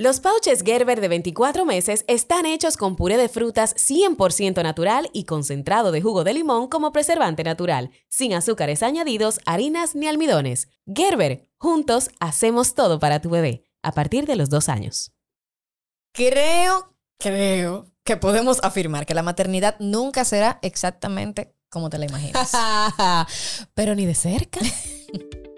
Los pouches Gerber de 24 meses están hechos con puré de frutas 100% natural y concentrado de jugo de limón como preservante natural, sin azúcares añadidos, harinas ni almidones. Gerber, juntos hacemos todo para tu bebé, a partir de los dos años. Creo, creo que podemos afirmar que la maternidad nunca será exactamente como te la imaginas. Pero ni de cerca.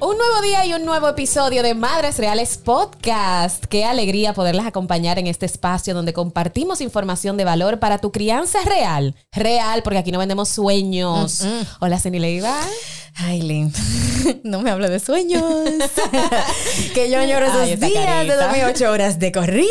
Un nuevo día y un nuevo episodio de Madres Reales Podcast. Qué alegría poderlas acompañar en este espacio donde compartimos información de valor para tu crianza real. Real, porque aquí no vendemos sueños. Hola, Ceni Leiva. Ay, Lynn, no me hable de sueños. que yo añoro esos Ay, días de dormir ocho horas de corrido.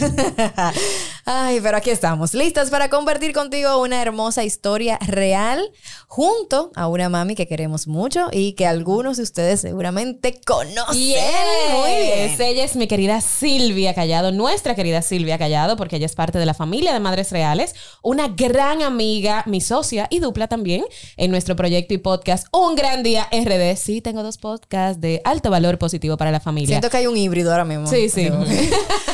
Ay, pero aquí estamos, listas para compartir contigo una hermosa historia real junto a una mami que queremos mucho y que algunos de ustedes seguramente conocen muy bien. Ella es mi querida Silvia Callado, nuestra querida Silvia Callado, porque ella es parte de la familia de Madres Reales, una gran amiga, mi socia y dupla también en nuestro proyecto y podcast Un Gran Día RD. Sí, tengo dos podcasts de alto valor positivo para la familia. Siento que hay un híbrido ahora mismo. Sí, sí.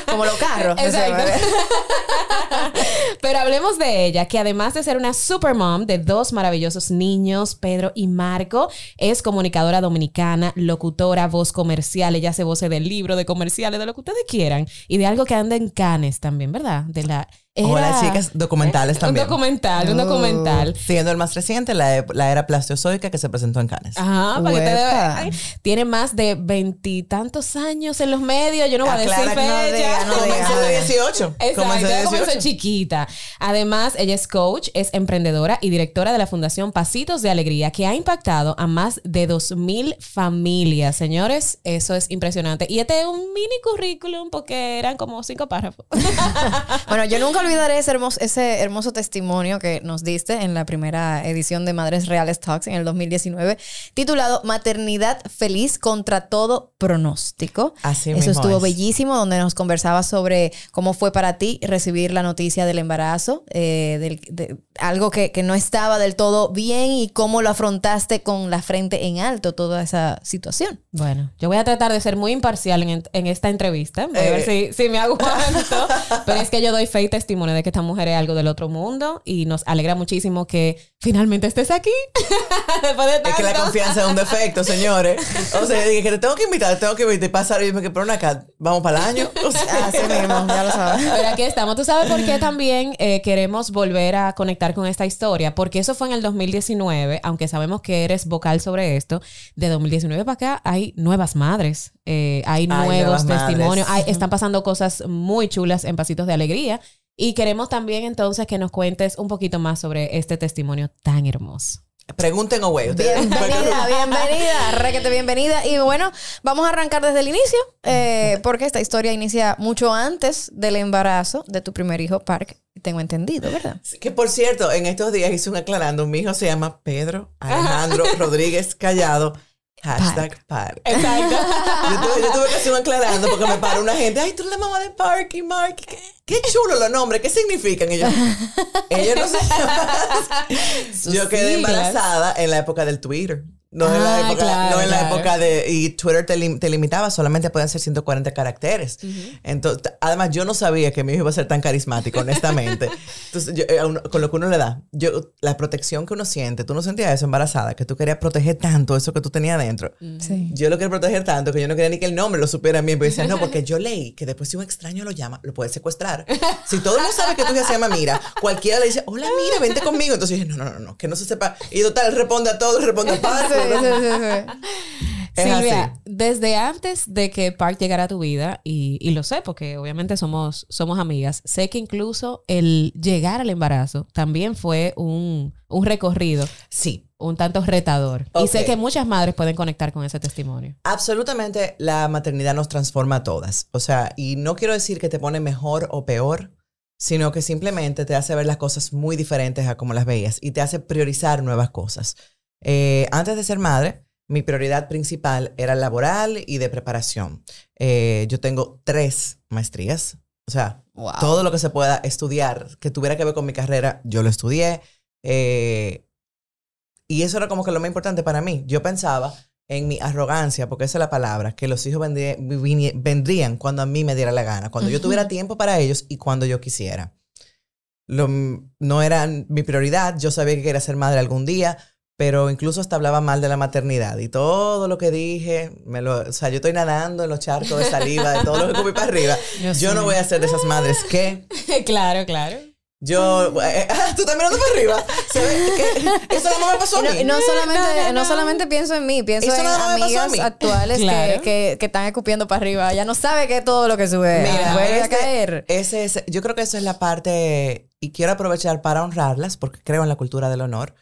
Como los carros. Exacto. Pero hablemos de ella, que además de ser una super mom de dos maravillosos niños, Pedro y Marco, es comunicadora dominicana, locutora, voz comercial. Ella hace voces del libro, de comerciales, de lo que ustedes quieran. Y de algo que anda en Canes también, ¿verdad? De la. Hola era- chicas, documentales Un también. documental, un documental. Siendo el más reciente, la, la era plasteozoica que se presentó en Cannes. Ajá, para que te Uepa. Tiene más de veintitantos años en los medios. Yo no voy a decir que no fecha. no. Comenzó de 18. Exacto, Comenzó de ella comenzó 18. chiquita. Además, ella es coach, es emprendedora y directora de la Fundación Pasitos de Alegría, que ha impactado a más de 2.000 familias. Señores, eso es impresionante. Y este es un mini currículum porque eran como cinco párrafos. Bueno, yo nunca olvidaré ese hermoso, ese hermoso testimonio que nos diste en la primera edición de Madres Reales Talks en el 2019, titulado Maternidad feliz contra todo pronóstico. Así Eso mismo estuvo es. bellísimo, donde nos conversabas sobre cómo fue para ti recibir la noticia del embarazo, eh, del- de, algo que, que no estaba del todo bien y cómo lo afrontaste con la frente en alto, toda esa situación. Bueno, yo voy a tratar de ser muy imparcial en, en esta entrevista. Voy a ver si, si me aguanto. Pero es que yo doy fe y testimonio de que esta mujer es algo del otro mundo y nos alegra muchísimo que finalmente estés aquí. Después de Es que la tanto. confianza es un defecto, señores. O sea, dije que te tengo que invitar, te tengo que invitar y pasar y dime que por una acá, vamos para el año. O sea, Así mismo, ya lo sabes. Pero aquí estamos. ¿Tú sabes por qué también eh, queremos volver a conectar con esta historia? Porque eso fue en el 2019, aunque sabemos que eres vocal sobre esto. De 2019 para acá hay nuevas madres, eh, hay nuevos nuevas testimonios, hay- están pasando cosas muy chulas en Pasitos de Alegría. Y queremos también entonces que nos cuentes un poquito más sobre este testimonio tan hermoso. pregunten güey. ustedes- Bienvenida, bienvenida, requete bienvenida. Y bueno, vamos a arrancar desde el inicio, eh, porque esta historia inicia mucho antes del embarazo de tu primer hijo, Park. Tengo entendido, ¿verdad? Que por cierto, en estos días hice un aclarando. Mi hijo se llama Pedro Alejandro Rodríguez Callado. Hashtag Park. Exacto. Yo tuve, yo tuve que hacer un aclarando porque me paró una gente. Ay, tú eres la mamá de Parky, Mark. ¿Qué, qué chulo los nombres. ¿Qué significan? Y yo, ellos no sé. yo quedé embarazada en la época del Twitter. No en la Ah, época, claro, no en la claro. época de. Y Twitter te, lim- te limitaba, solamente podían ser 140 caracteres. Entonces, t- además, yo no sabía que mi hijo iba a ser tan carismático, honestamente. Entonces, yo, eh, uno- con lo que uno le da, yo, la protección que uno siente, tú no sentías eso embarazada, que tú querías proteger tanto eso que tú tenías dentro. Sí. Yo lo quería proteger tanto que yo no quería ni que el nombre lo supiera bien. Pero decía, no, porque yo leí que después si un extraño lo llama, lo puede secuestrar. Si todo el mundo sabe que tu hija se llama Mira, cualquiera le dice, hola Mira, vente conmigo. Entonces yo dije, no, no, no, no, que no se sepa. Y total, responde a todo, responde a todo. Sí, sí, Silvia, desde antes de que Park llegara a tu vida, y, y lo sé porque obviamente somos, somos amigas, sé que incluso el llegar al embarazo también fue un, un recorrido Sí, un tanto retador. Y sé que muchas madres pueden conectar con ese testimonio. absolutamente la maternidad nos transforma a todas. O sea, y no quiero decir que te pone mejor o peor, sino que simplemente te hace ver las cosas muy diferentes a como las veías y te hace priorizar nuevas cosas. Eh, antes de ser madre, mi prioridad principal era laboral y de preparación. Eh, yo tengo tres maestrías, o sea, todo lo que se pueda estudiar, que tuviera que ver con mi carrera, yo lo estudié. Eh, y eso era como que lo más importante para mí. Yo pensaba en mi arrogancia, porque esa es la palabra, que los hijos vendrían cuando a mí me diera la gana, cuando yo tuviera tiempo para ellos y cuando yo quisiera. Lo, no era mi prioridad, yo sabía que quería ser madre algún día, pero incluso hasta hablaba mal de la maternidad y todo lo que dije, me lo, o sea, yo estoy nadando en los charcos de saliva, de todo lo que comí para arriba. Yo, no voy a ser de esas madres que... claro, claro. Yo, eh, ah, tú también andas para arriba. eso no me pasó a mí. No, solamente, no, solamente pienso en mí, pienso en amigas actuales que, que, que, están escupiendo para arriba. Ya no sabe que todo lo que sube Mira, puede a caer. Ese es, yo creo que esa es la parte, y quiero aprovechar para honrarlas, porque creo en la cultura del honor.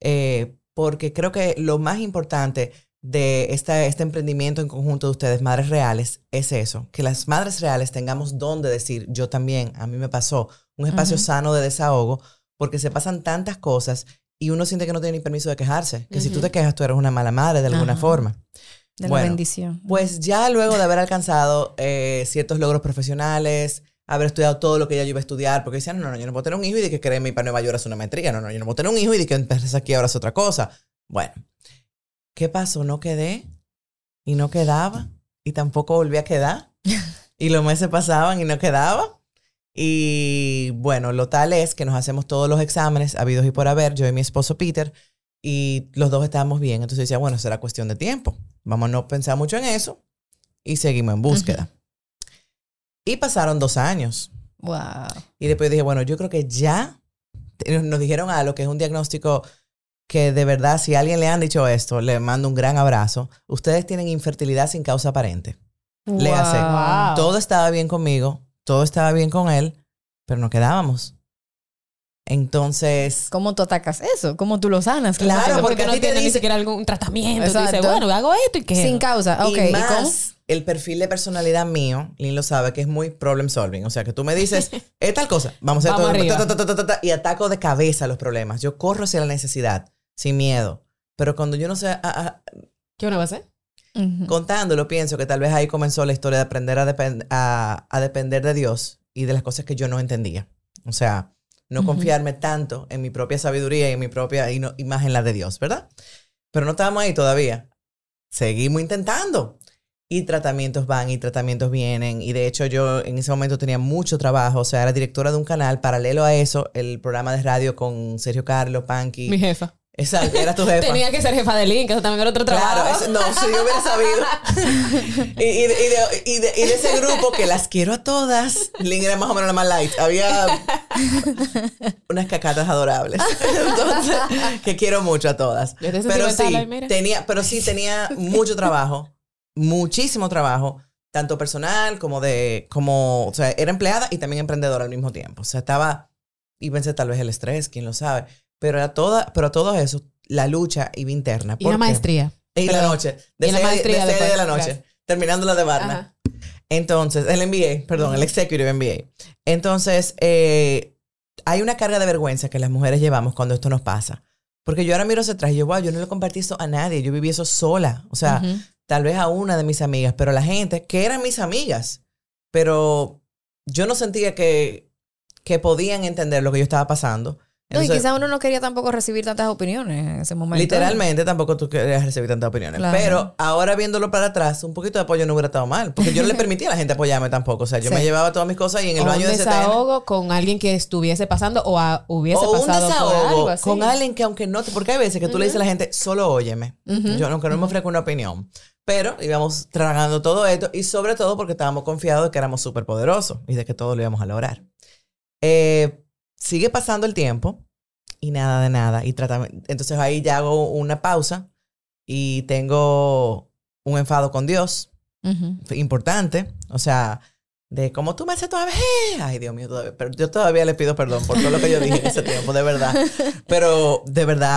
Eh, porque creo que lo más importante de esta, este emprendimiento en conjunto de ustedes, Madres Reales, es eso, que las Madres Reales tengamos donde decir, yo también, a mí me pasó, un espacio sano de desahogo, porque se pasan tantas cosas y uno siente que no tiene ni permiso de quejarse, que si tú te quejas tú eres una mala madre de alguna forma. De la bendición. Pues ya luego de haber alcanzado eh, ciertos logros profesionales, haber estudiado todo lo que ella iba a estudiar, porque decían, no, no, yo no puedo tener un hijo y de que ir para Nueva York hacer una maestría, no, no, yo no puedo tener un hijo y de que empieces aquí ahora es otra cosa. Bueno, ¿qué pasó? No quedé y no quedaba y tampoco volví a quedar y los meses pasaban y no quedaba. Y bueno, lo tal es que nos hacemos todos los exámenes habidos y por haber, yo y mi esposo Peter, y los dos estábamos bien. Entonces decía, bueno, será cuestión de tiempo. Vamos a no pensar mucho en eso y seguimos en búsqueda. Y pasaron dos años. Wow. Y después dije, bueno, yo creo que ya nos dijeron algo que es un diagnóstico que de verdad, si a alguien le han dicho esto, le mando un gran abrazo. Ustedes tienen infertilidad sin causa aparente. Le hace. Todo estaba bien conmigo, todo estaba bien con él, pero no quedábamos. Entonces. ¿Cómo tú atacas eso? ¿Cómo tú lo sanas? Claro, porque, no tiene ni siquiera algún tratamiento. Dice, bueno, hago esto y qué. Sin causa. Ok. Y más, el perfil de personalidad mío, Lynn lo sabe, que es muy problem solving. O sea, que tú me dices, es tal cosa, vamos a hacer todo. y ataco de cabeza los problemas. Yo corro hacia la necesidad, sin miedo. Pero cuando yo no sé. Ah, ah, ¿Qué uno va a hacer? Contándolo, pienso que tal vez ahí comenzó la historia de aprender a, a depender de Dios y de las cosas que yo no entendía. O sea, no confiarme tanto en mi propia sabiduría y en mi propia imagen, la de Dios, ¿verdad? Pero no estábamos ahí todavía. Seguimos intentando. Y tratamientos van y tratamientos vienen. Y de hecho yo en ese momento tenía mucho trabajo. O sea, era directora de un canal. Paralelo a eso, el programa de radio con Sergio Carlos, Panky. Mi jefa. Exacto, era tu jefa. Tenía que ser jefa de Link, eso también era otro trabajo. Claro, no, si yo hubiera sabido. y, y, de, y, de, ese grupo que las quiero a todas, Link era más o menos la más light. Había unas cacatas adorables. Entonces, que quiero mucho a todas. Pero sí, tenía, pero sí tenía mucho trabajo, muchísimo trabajo, tanto personal como de, como, o sea, era empleada y también emprendedora al mismo tiempo. O sea, estaba, y pensé tal vez el estrés, quién lo sabe pero a toda, pero todo eso, la lucha iba interna. Y la maestría. Y la noche. De, la maestría de, de la noche. Terminando la de Barna. Entonces, el MBA, perdón, el Executive MBA. Entonces, eh, hay una carga de vergüenza que las mujeres llevamos cuando esto nos pasa. Porque yo ahora miro hacia atrás y yo, wow, yo no le compartí eso a nadie. Yo viví eso sola. O sea, tal vez a una de mis amigas, pero la gente que eran mis amigas. Pero yo no sentía que, que podían entender lo que yo estaba pasando no, y quizás uno no quería tampoco recibir tantas opiniones en ese momento. Literalmente tampoco tú querías recibir tantas opiniones. Pero ahora viéndolo para atrás, un poquito de apoyo no hubiera estado mal. Porque yo no le permitía a la gente apoyarme tampoco. O sea, yo me llevaba todas mis cosas y en el baño de un desahogo con alguien que estuviese pasando o hubiese o pasado un desahogo con alguien que aunque no... Porque hay veces que tú le dices a la gente, solo óyeme. Yo aunque no me ofrezco una opinión. Pero íbamos tragando todo esto y sobre todo porque estábamos confiados de que éramos súper poderosos y de que todo lo íbamos a lograr. Eh sigue pasando el tiempo y nada de nada. Y Entonces ahí ya hago una pausa y tengo un enfado con Dios importante. O sea, de como tú me haces todavía. Ay, Dios mío, todavía. Pero yo todavía le pido perdón por todo lo que yo dije en ese tiempo, de verdad. Pero de verdad,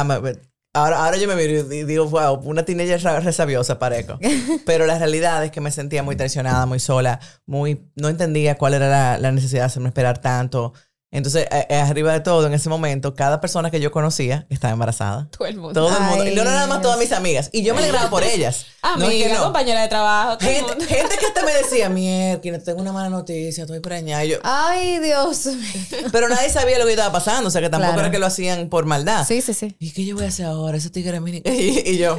ahora, ahora yo me miro y digo, wow, una teenager resabiosa parezco. Pero la realidad es que me sentía muy traicionada, muy sola, muy. No entendía cuál era la, la necesidad de hacerme esperar tanto Entonces, eh, eh, arriba de todo, en ese momento, cada persona que yo conocía estaba embarazada. Todo el mundo. Todo el mundo. Ay, Y no, no, nada más todas mis amigas. Y yo me alegraba por ellas. No es que Amiga, no. compañera de trabajo. todo Gente, mundo. gente que hasta me decía, mierda, tengo una mala noticia, estoy preñada. Y yo, Ay, Dios. pero nadie sabía lo que estaba pasando. O sea, que tampoco Claro. era que lo hacían por maldad. Sí, sí, sí. ¿Y qué yo voy a hacer ahora? Ese tigre es mi- y, y yo,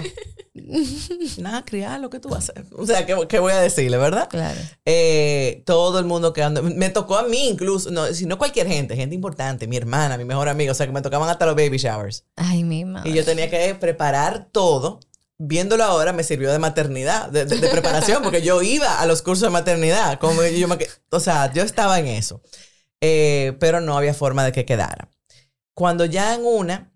nada, criar lo que tú vas a hacer. O sea, ¿qué, qué voy a decirle, verdad? Claro. Eh, todo el mundo quedando. Me tocó a mí incluso, no, si no cualquier gente, gente importante, mi hermana, mi mejor amiga, o sea, que me tocaban hasta los baby showers. Ay, mi madre. Y yo tenía que preparar todo. Viéndolo ahora me sirvió de maternidad, de, de- de preparación, porque yo iba a los cursos de maternidad. Como yo me que- o sea, yo estaba en eso. Eh, pero no había forma de que quedara. Cuando ya en una,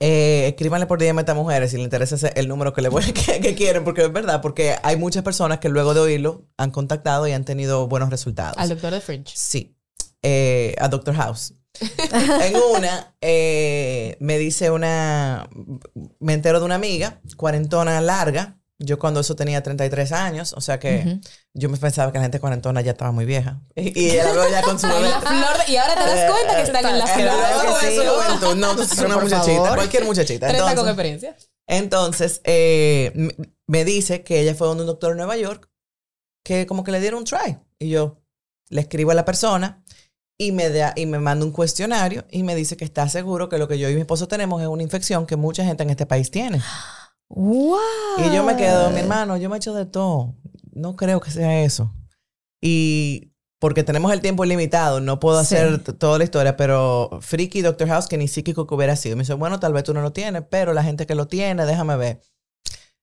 eh, escríbanle por DM a estas mujeres si les interesa el número que, le voy, que, que quieren, porque es verdad, porque hay muchas personas que luego de oírlo han contactado y han tenido buenos resultados. Al doctor de Fringe. Sí, eh, a Doctor House. en una, eh, me dice una, me entero de una amiga, cuarentona larga. Yo cuando eso tenía 33 años, o sea que yo me pensaba que la gente cuarentona ya estaba muy vieja. Y, y ya con su En bebé. la flor de- y ahora te das cuenta que están en la flor. de su juventud. No, entonces es Pero una muchachita, favor. cualquier muchachita. 30 con Entonces, experiencia. entonces eh, me dice que ella fue donde un doctor en Nueva York que como que le dieron un try. Y yo le escribo a la persona y me, da, y me manda un cuestionario y me dice que está seguro que lo que yo y mi esposo tenemos es una infección que mucha gente en este país tiene. ¡Wow! Y yo me quedo, mi hermano, yo me echo de todo. No creo que sea eso. Y porque tenemos el tiempo limitado, no puedo Sí. hacer toda la historia, pero Freaky Doctor House, que ni psíquico que hubiera sido, me dice, bueno, tal vez tú no lo tienes, pero la gente que lo tiene, déjame ver.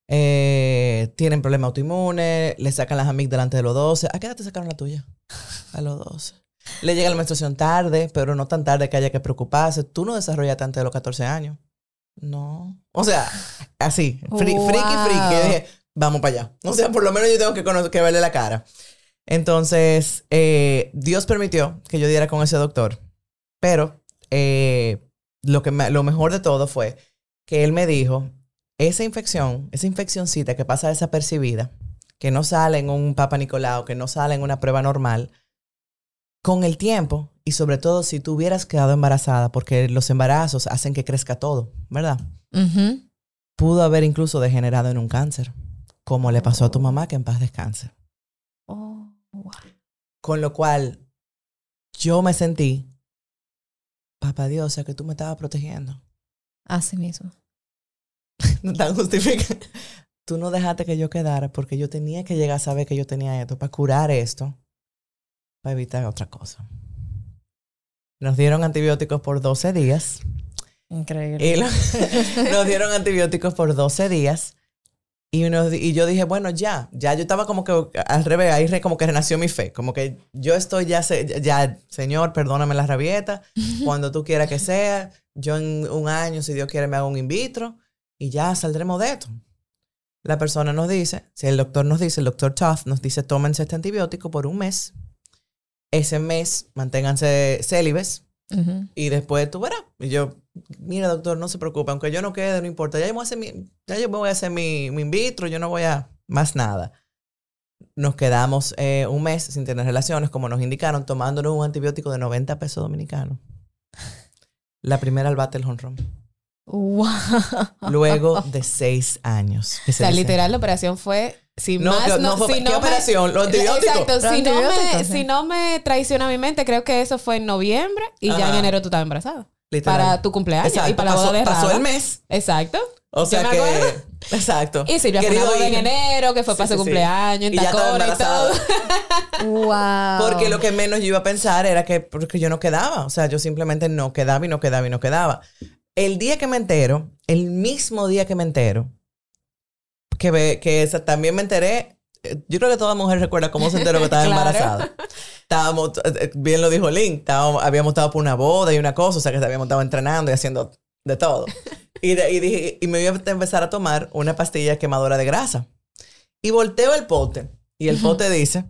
Eh, tienen problemas autoinmunes, le sacan las amígdalas delante de los 12. ¿A qué edad te sacaron la tuya? A los 12. Le llega la menstruación tarde, pero no tan tarde que haya que preocuparse. Tú no desarrollaste antes de los 14 años. No. O sea, así. Friki, Wow. friki, friki. Yo dije, vamos para allá. O sea, por lo menos yo tengo que, conocer, que verle la cara. Entonces, eh, Dios permitió que yo diera con ese doctor. Pero eh, lo, que me- lo mejor de todo fue que él me dijo, esa infección, esa infeccioncita que pasa desapercibida, que no sale en un Papa Nicolau, que no sale en una prueba normal, con el tiempo, y sobre todo si tú hubieras quedado embarazada, porque los embarazos hacen que crezca todo, ¿verdad? Pudo haber incluso degenerado en un cáncer, como le pasó a tu mamá, que en paz descanse. Oh, wow. Con lo cual, yo me sentí, papá Dios, o sea que tú me estabas protegiendo. Así mismo. No tan justifica. Tú no dejaste que yo quedara porque yo tenía que llegar a saber que yo tenía esto para curar esto, para evitar otra cosa. Nos dieron antibióticos por 12 días. Increíble. Y lo- nos dieron antibióticos por 12 días. Y, uno- y yo dije, bueno, ya, ya yo estaba como que al revés, ahí re- como que renació mi fe, como que yo estoy ya, se- ya, Señor, perdóname la rabieta, cuando tú quieras que sea, yo en un año, si Dios quiere, me hago un in vitro y ya saldremos de esto. La persona nos dice, si el doctor nos dice, el doctor Toth nos dice, tómense este antibiótico por un mes. Ese mes, manténganse célibes, Ujú. y después tú verás. Y yo, mira, doctor, no se preocupe, aunque yo no quede, no importa. Ya yo voy a hacer mi, ya yo me voy a hacer mi, mi in vitro, yo no voy a más nada. Nos quedamos eh, un mes sin tener relaciones, como nos indicaron, tomándonos un antibiótico de 90 pesos dominicanos. La primera al bate el honrón. Wow. Luego de seis años. O se sea, literal, la operación fue. Si No, más no, no fue- si ¿qué no operación? ¿Los antibióticos? Exacto. Los Si no, me, sí. si no me traiciona mi mente, creo que eso fue en noviembre y ya en enero tú estabas embarazada. Literal. Para tu cumpleaños Exacto, y para la pasó, boda de pasó el mes. Exacto. O sea que. acuerdo. Exacto. Y Silvia fue Querido una boda en enero, que fue Sí, para su sí, sí. cumpleaños, en Y tacones y todo. embarazada. wow. Porque lo que menos yo iba a pensar era que porque yo no quedaba. O sea, yo simplemente no quedaba y no quedaba y no quedaba. El día que me entero, el mismo día que me entero, que, ve, que esa- también me enteré, eh, yo creo que toda mujer recuerda cómo se enteró que estaba Claro. embarazada. Estábamos, eh, eh, bien lo dijo Link, estábamos- habíamos estado por una boda y una cosa, o sea que habíamos estado entrenando y haciendo de todo. Y, de- y dije, y me iba a empezar a tomar una pastilla quemadora de grasa. Y volteo el pote y el pote dice,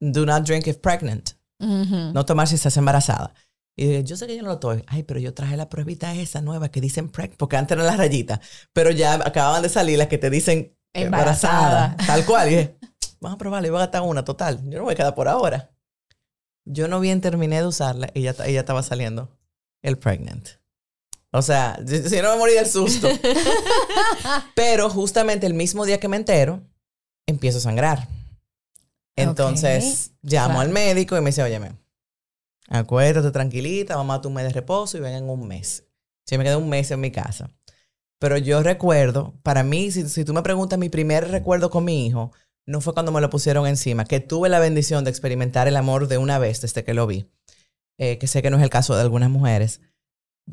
do not drink if pregnant. No tomar si estás embarazada. Y dije, yo sé que yo no lo estoy. Ay, pero yo traje la pruebita esa nueva que dicen preg, porque antes eran las rayitas, pero ya acababan de salir las que te dicen embarazada, Embarazada. tal cual. Y dije, vamos a probarla, voy a gastar una total. Yo no voy a quedar por ahora. yo no bien terminé de usarla y ya, ella estaba saliendo el pregnant. O sea, si no me morí del susto. Pero justamente el mismo día que me entero, empiezo a sangrar. Entonces, llamo Claro. al médico y me dice, óyeme, acuérdate tranquilita, vamos a tu mes de reposo y ven en un mes. Yo me quedé un mes en mi casa. Pero yo recuerdo, para mí, si, si tú me preguntas, mi primer recuerdo con mi hijo no fue cuando me lo pusieron encima, que tuve la bendición de experimentar el amor de una vez desde que lo vi, eh, que sé que no es el caso de algunas mujeres.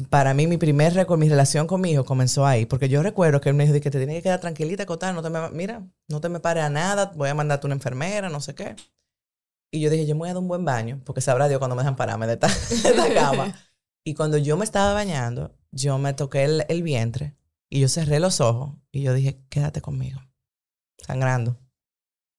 Para mí, mi primer recuerdo, mi relación con mi hijo comenzó ahí, porque yo recuerdo que él me dijo que te tienes que quedar tranquilita, acotada, no te me, mira, no te me pares a nada, voy a mandarte una enfermera, no sé qué. Y yo dije, yo me voy a dar un buen baño, porque sabrá Dios cuando me dejan pararme de esta, de esta cama. Y cuando yo me estaba bañando, yo me toqué el, el vientre y yo cerré los ojos y yo dije, quédate conmigo, sangrando.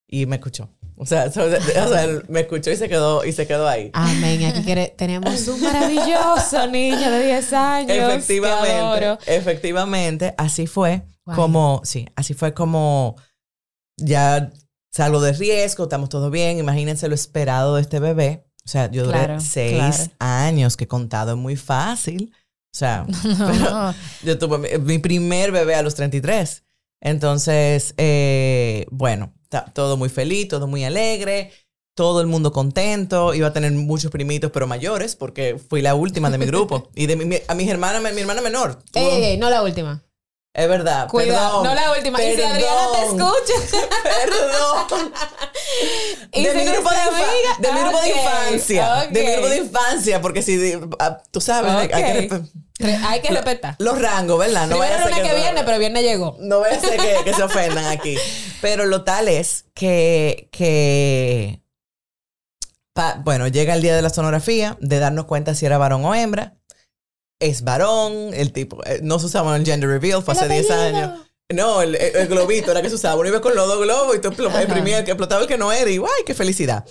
Y me escuchó. O sea, so- o sea, él me escuchó y se quedó, y se quedó ahí. Amén. Aquí tenemos un maravilloso niño de 10 años. Efectivamente, adoro. efectivamente, así fue como, sí, así fue como ya salgo de riesgo, estamos todo bien, imagínense lo esperado de este bebé. O sea, yo duré seis claro. años, que contado es muy fácil. O sea, No. yo tuve mi, mi primer bebé a los 33. Entonces, eh, bueno, todo muy feliz, todo muy alegre, todo el mundo contento. Iba a tener muchos primitos, pero mayores, porque fui la última de mi grupo. y de mi, mi- a mis hermanas, mi hermana menor. Ey, ey, ey, no la última. Es verdad. Cuidado, perdón, no la última. Y si Adriana te escucha. Perdón. Y de si mi grupo de, amiga- de mi grupo de infancia. De mi grupo de infancia, porque si ah, tú sabes, hay- hay que Hay que respetar. los rangos, ¿verdad? Primero vaya a ser que no- viene, pero viernes llegó. No voy a hacer que, que se ofendan aquí. Pero lo tal es que, que pa- bueno, llega el día de la sonografía, de darnos cuenta si era varón o hembra. Es varón, el tipo, eh, no se usaba el gender reveal, fue hace 10 apellido. años. No, el, el- el globito era que se usaba. Uno iba con los dos globos y tú imprimías el que explotaba el que no era. Y ¡guay, qué felicidad!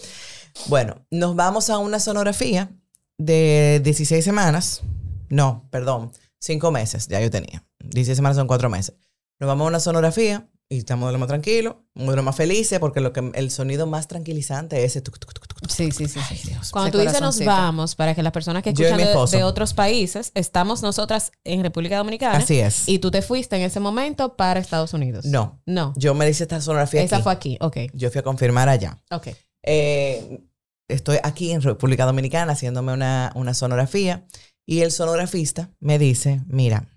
Bueno, nos vamos a una sonografía de 16 semanas. No, perdón, 5 meses ya yo tenía. 16 semanas son 4 meses. Nos vamos a una sonografía y estamos de lo más tranquilos, muy de lo más felices, porque lo que, el sonido más tranquilizante es ese tuc, tuc, tuc. Sí, sí, sí. Ay, Dios. Cuando tú dices nos vamos, para que las personas que escuchan de, de otros países, estamos nosotras en República Dominicana. Así es. Y tú te fuiste en ese momento para Estados Unidos. No, No. yo me hice esta sonografía Esa aquí. fue aquí. Ok. Yo fui a confirmar allá. Ok. Eh, estoy aquí en República Dominicana haciéndome una, una sonografía y el sonografista me dice, mira,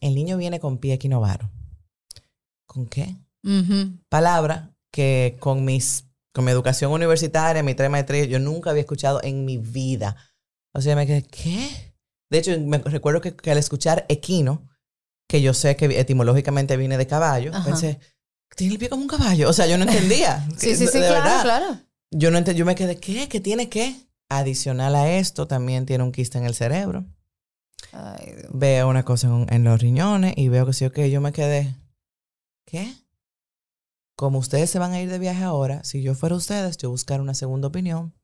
el niño viene con pie equinovaro. ¿Con qué? Ujú. Palabra que con mis con mi educación universitaria, mi tres maestrías, yo nunca había escuchado en mi vida. O sea, me quedé, ¿qué? De hecho, me recuerdo que, que al escuchar equino, que yo sé que etimológicamente viene de caballo, Ajá. pensé, tiene el pie como un caballo. O sea, yo no entendía. Sí, sí, De sí, verdad. claro, claro. Yo no yo me quedé, ¿qué? ¿Qué tiene qué? Adicional a esto, también tiene un quiste en el cerebro. Ay, Dios. Veo una cosa en, en los riñones y veo que sí, ok, yo me quedé, ¿qué? Como ustedes se van a ir de viaje ahora, si yo fuera ustedes, yo buscar una segunda opinión.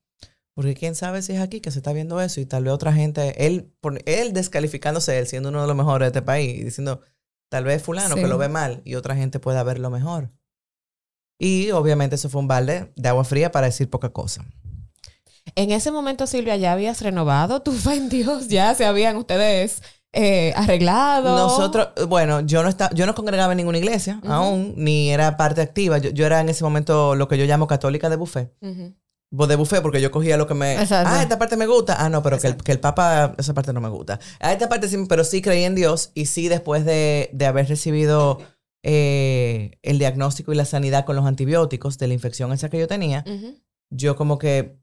Porque quién sabe si es aquí que se está viendo eso y tal vez otra gente, él, por- él descalificándose, él siendo uno de los mejores de este país y diciendo, tal vez fulano Sí. que lo ve mal y otra gente pueda verlo mejor. Y obviamente eso fue un balde de agua fría para decir poca cosa. En ese momento, Silvia, ¿ya habías renovado tu fe en Dios? ¿Ya se habían ustedes eh, arreglado? Nosotros, bueno, yo no estaba, yo no congregaba en ninguna iglesia aún, ni era parte activa. Yo, yo era en ese momento lo que yo llamo católica de buffet. Pues de buffet, porque yo cogía lo que me. Exacto. Ah, esta parte me gusta. Ah, no, pero que el, que el Papa, esa parte no me gusta. Ah, esta parte sí, pero sí creí en Dios. Y sí, después de, de haber recibido eh, el diagnóstico y la sanidad con los antibióticos de la infección esa que yo tenía, yo como que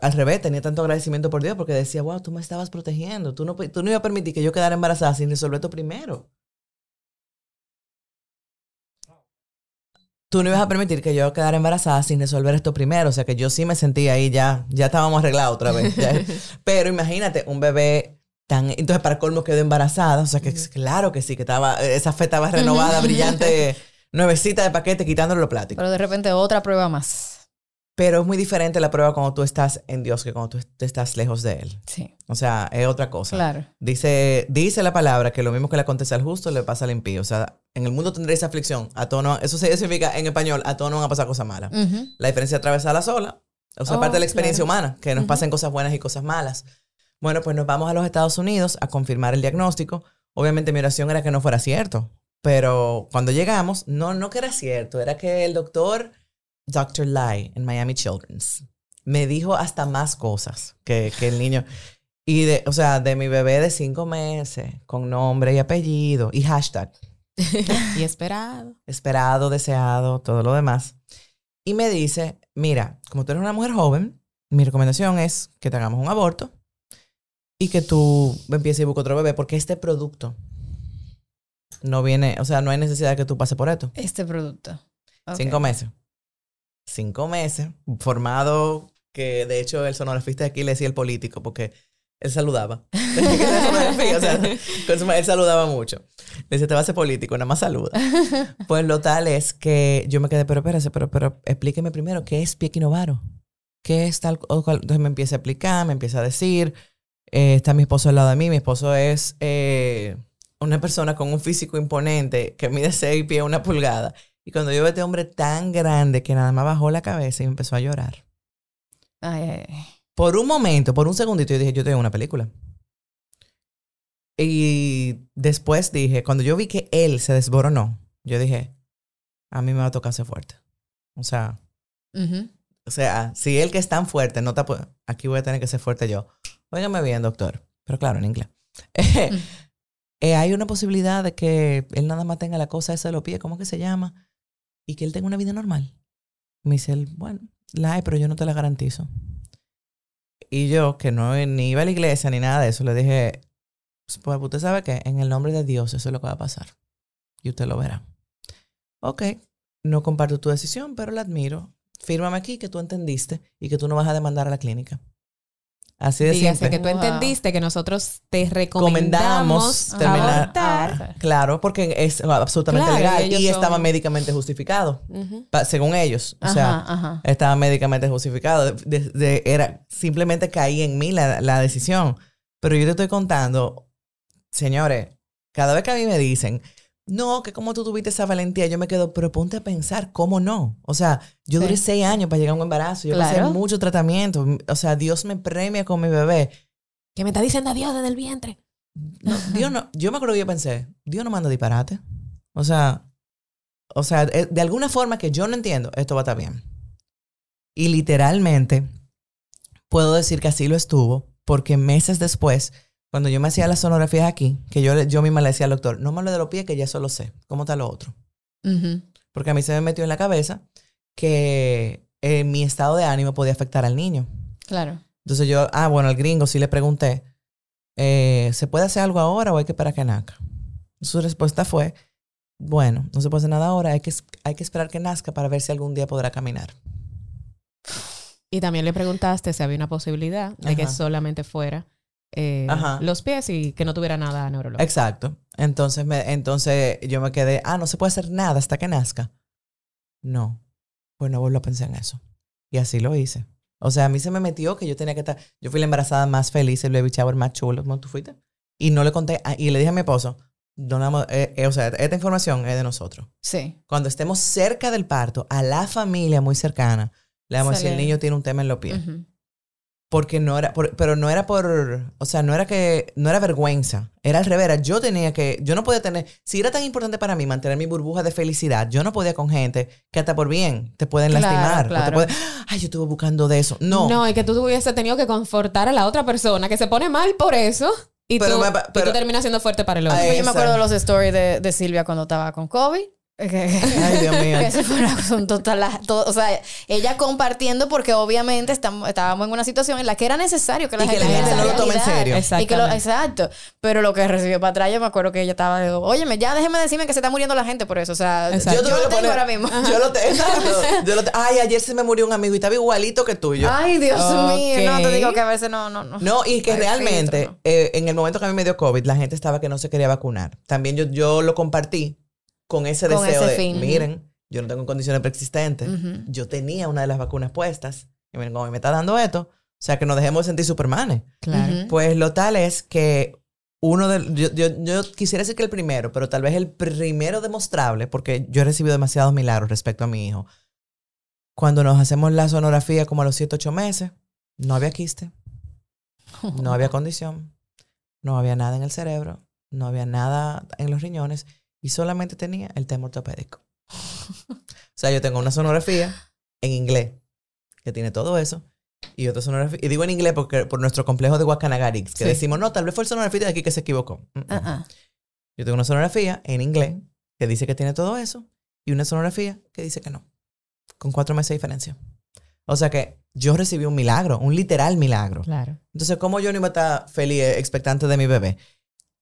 al revés tenía tanto agradecimiento por Dios porque decía, wow, tú me estabas protegiendo. Tú no, tú no ibas a permitir que yo quedara embarazada sin resolver esto primero. Tú no ibas a permitir que yo quedara embarazada sin resolver esto primero. O sea que yo sí me sentía ahí ya, ya estábamos arreglados otra vez. ya. Pero imagínate, un bebé tan... Entonces para colmo quedó embarazada. O sea que claro que sí, que estaba, esa fe estaba renovada, brillante, nuevecita de paquete, quitándole los plásticos. Pero de repente otra prueba más. Pero es muy diferente la prueba cuando tú estás en Dios que cuando tú est- estás lejos de Él. Sí, O sea, es otra cosa. claro. Dice, dice la palabra que lo mismo que le acontece al justo le pasa al impío. O sea, en el mundo tendréis aflicción. A todos no- eso significa en español, a todos no van a pasar cosas malas. Ujú. La diferencia es atravesarla sola O sea, Oh, parte de la experiencia claro. humana, que nos pasen cosas buenas y cosas malas. Bueno, pues nos vamos a los Estados Unidos a confirmar el diagnóstico. Obviamente mi oración era que no fuera cierto, pero cuando llegamos, no, no que era cierto, era que el doctor, Dr. Lai, en Miami Children's, me dijo hasta más cosas que, que el niño. Y de, o sea, de mi bebé de cinco meses, con nombre y apellido y hashtag, Y esperado. esperado, deseado, todo lo demás. Y me dice, mira, como tú eres una mujer joven, mi recomendación es que te hagamos un aborto y que tú empieces y busques otro bebé, porque este producto no viene, o sea, no hay necesidad de que tú pases por esto. Este producto. Cinco meses. Cinco meses, formado que de hecho el sonografista de aquí le decía el político, porque él saludaba. O sea, él saludaba mucho. Le decía, te vas a ser político, nada más saluda. Pues lo tal es que yo me quedé, pero espérese, pero, pero explíqueme primero, ¿qué es pie equinovaro? ¿Qué es tal o cual? Entonces me empieza a explicar, me empieza a decir, eh, está mi esposo al lado de mí, mi esposo es eh, una persona con un físico imponente que mide seis pies, una pulgada. Y cuando yo veo a este hombre tan grande que nada más bajó la cabeza y empezó a llorar. Ay, ay, ay. Por un momento, por un segundito, yo dije, yo tengo una película. Y después dije, cuando yo vi que él se desboronó, yo dije, a mí me va a tocar ser fuerte. O sea, o sea, si él que es tan fuerte no pu- aquí voy a tener que ser fuerte yo. Óigame bien, doctor. Pero claro, en inglés. Eh, hay una posibilidad de que él nada más tenga la cosa esa de los pies, ¿cómo que se llama? Y que él tenga una vida normal. Me dice él, bueno, la hay, pero yo no te la garantizo. Y yo, que no ni iba a la iglesia ni nada de eso, le dije, pues usted sabe que en el nombre de Dios eso es lo que va a pasar. Y usted lo verá. Ok, no comparto tu decisión, pero la admiro. Fírmame aquí que tú entendiste y que tú no vas a demandar a la clínica. Así de Dígase simple. que tú Wow. entendiste que nosotros te Recomendamos recomendamos terminar- abortar. Ah. Claro, porque es absolutamente Claro, legal y son- estaba médicamente justificado, pa- según ellos. O sea, ajá. estaba médicamente justificado. De- de- era, simplemente caí en mí la, la decisión. Pero yo te estoy contando, señores, cada vez que a mí me dicen, no, que como tú tuviste esa valentía, yo me quedo, pero ponte a pensar, ¿cómo no? O sea, yo Sí. duré seis años para llegar a un embarazo, yo pasé Claro. mucho tratamiento, o sea, Dios me premia con mi bebé. Que me está diciendo adiós desde el vientre. No, Dios no, yo me acuerdo que yo pensé, Dios no manda disparate. O sea, o sea, eh, de alguna forma que yo no entiendo, esto va a estar bien. Y literalmente puedo decir que así lo estuvo, porque meses después, cuando yo me hacía las sonografías aquí, que yo, yo misma le decía al doctor, no me hable de los pies, que ya eso lo sé. ¿Cómo está lo otro? Porque a mí se me metió en la cabeza que eh, mi estado de ánimo podía afectar al niño. Claro. Entonces yo, ah, bueno, al gringo sí le pregunté, eh, ¿se puede hacer algo ahora o hay que esperar que nazca? Su respuesta fue, bueno, no se puede hacer nada ahora, hay que, hay que esperar que nazca para ver si algún día podrá caminar. Y también le preguntaste si había una posibilidad de que solamente fuera eh, los pies y que no tuviera nada neurológico. Exacto. Entonces, me, entonces yo me quedé, ah, no se puede hacer nada hasta que nazca. No, pues no vuelvo a pensar en eso. Y así lo hice. O sea, a mí se me metió que yo tenía que estar, yo fui la embarazada más feliz, el baby shower más chulo, ¿cómo tú fuiste? Y no le conté, ah, y le dije a mi esposo, donamos, eh, eh, o sea, esta información es de nosotros. Sí. Cuando estemos cerca del parto, a la familia muy cercana, le vamos a decir, el niño tiene un tema en los pies. Ujú. Porque no era, por- pero no era por, o sea, no era que, no era vergüenza, era al revés, era yo tenía que, yo no podía tener, si era tan importante para mí mantener mi burbuja de felicidad, yo no podía con gente que hasta por bien te pueden Claro, lastimar, te ay, yo estuve buscando de eso, no, No, y que tú hubiese tenido que confortar a la otra persona que se pone mal por eso y, Pero tú, me- y tú terminas siendo fuerte para el otro. Ay, Yo me acuerdo de los stories de, de Silvia cuando estaba con COVID. Que, ay, Dios mío, que eso fue una cosa total, to- o sea, ella compartiendo porque obviamente estamos, estábamos en una situación en la que era necesario que la Y que gente la viera gente no lo tome en serio. Y que lo- Exactamente. exacto. Pero lo que recibió para atrás, yo me acuerdo que ella estaba, digo, óyeme, ya déjeme decirme que se está muriendo la gente por eso. O sea, Exacto. yo, tuve lo que tengo poner- ahora mismo. yo lo te- exacto, yo lo te- ay, ayer se me murió un amigo y estaba igualito que tú, y yo, Ay, Dios mío, no te digo que a veces no, no, no. No, y que Hay realmente, filtro, ¿no? eh, en el momento que a mí me dio COVID, la gente estaba que no se quería vacunar. También yo, yo lo compartí con ese Con deseo ese de, fin. miren, yo no tengo condiciones preexistentes. Yo tenía una de las vacunas puestas. Y miren cómo me está dando esto. O sea, que nos dejemos de sentir supermanes. Claro. Pues lo tal es que uno de... Yo, yo, yo quisiera decir que el primero, pero tal vez el primero demostrable, porque yo he recibido demasiados milagros respecto a mi hijo. Cuando nos hacemos la sonografía como a los 7, 8 meses, no había quiste, no había condición, no había nada en el cerebro, no había nada en los riñones y solamente tenía el tema ortopédico. o sea, yo tengo una sonografía en inglés que tiene todo eso y otra sonografía. Y digo en inglés porque por nuestro complejo de Guacanagarix, que Sí. decimos, no, tal vez fue el sonografía de aquí que se equivocó. Mm, mm. Ah. Yo tengo una sonografía en inglés que dice que tiene todo eso y una sonografía que dice que no, con cuatro meses de diferencia. O sea que yo recibí un milagro, un literal milagro. Claro. Entonces, ¿cómo yo no iba a estar feliz, eh, expectante de mi bebé?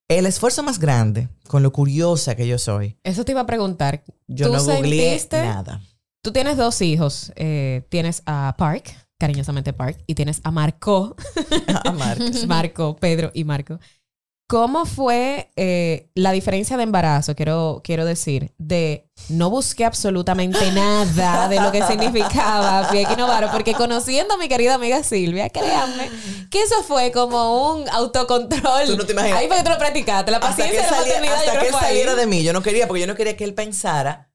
El esfuerzo más grande, con lo curiosa que yo soy, Eso te iba a preguntar. yo ¿Tú no googleé nada. Tú tienes dos hijos. eh, tienes a Park, cariñosamente Park, y tienes a Marco, A Marcos. Marco, Pedro y Marco. ¿Cómo fue eh, la diferencia de embarazo? Quiero, quiero decir, de no busqué absolutamente nada de lo que significaba pie equinovaro, porque conociendo a mi querida amiga Silvia, créanme que eso fue como un autocontrol. Tú no te imaginas. Ahí fue que tú lo practicaste. La hasta paciencia que, de la salía- hasta que él fue ahí. saliera de mí. Yo no quería, porque yo no quería que él pensara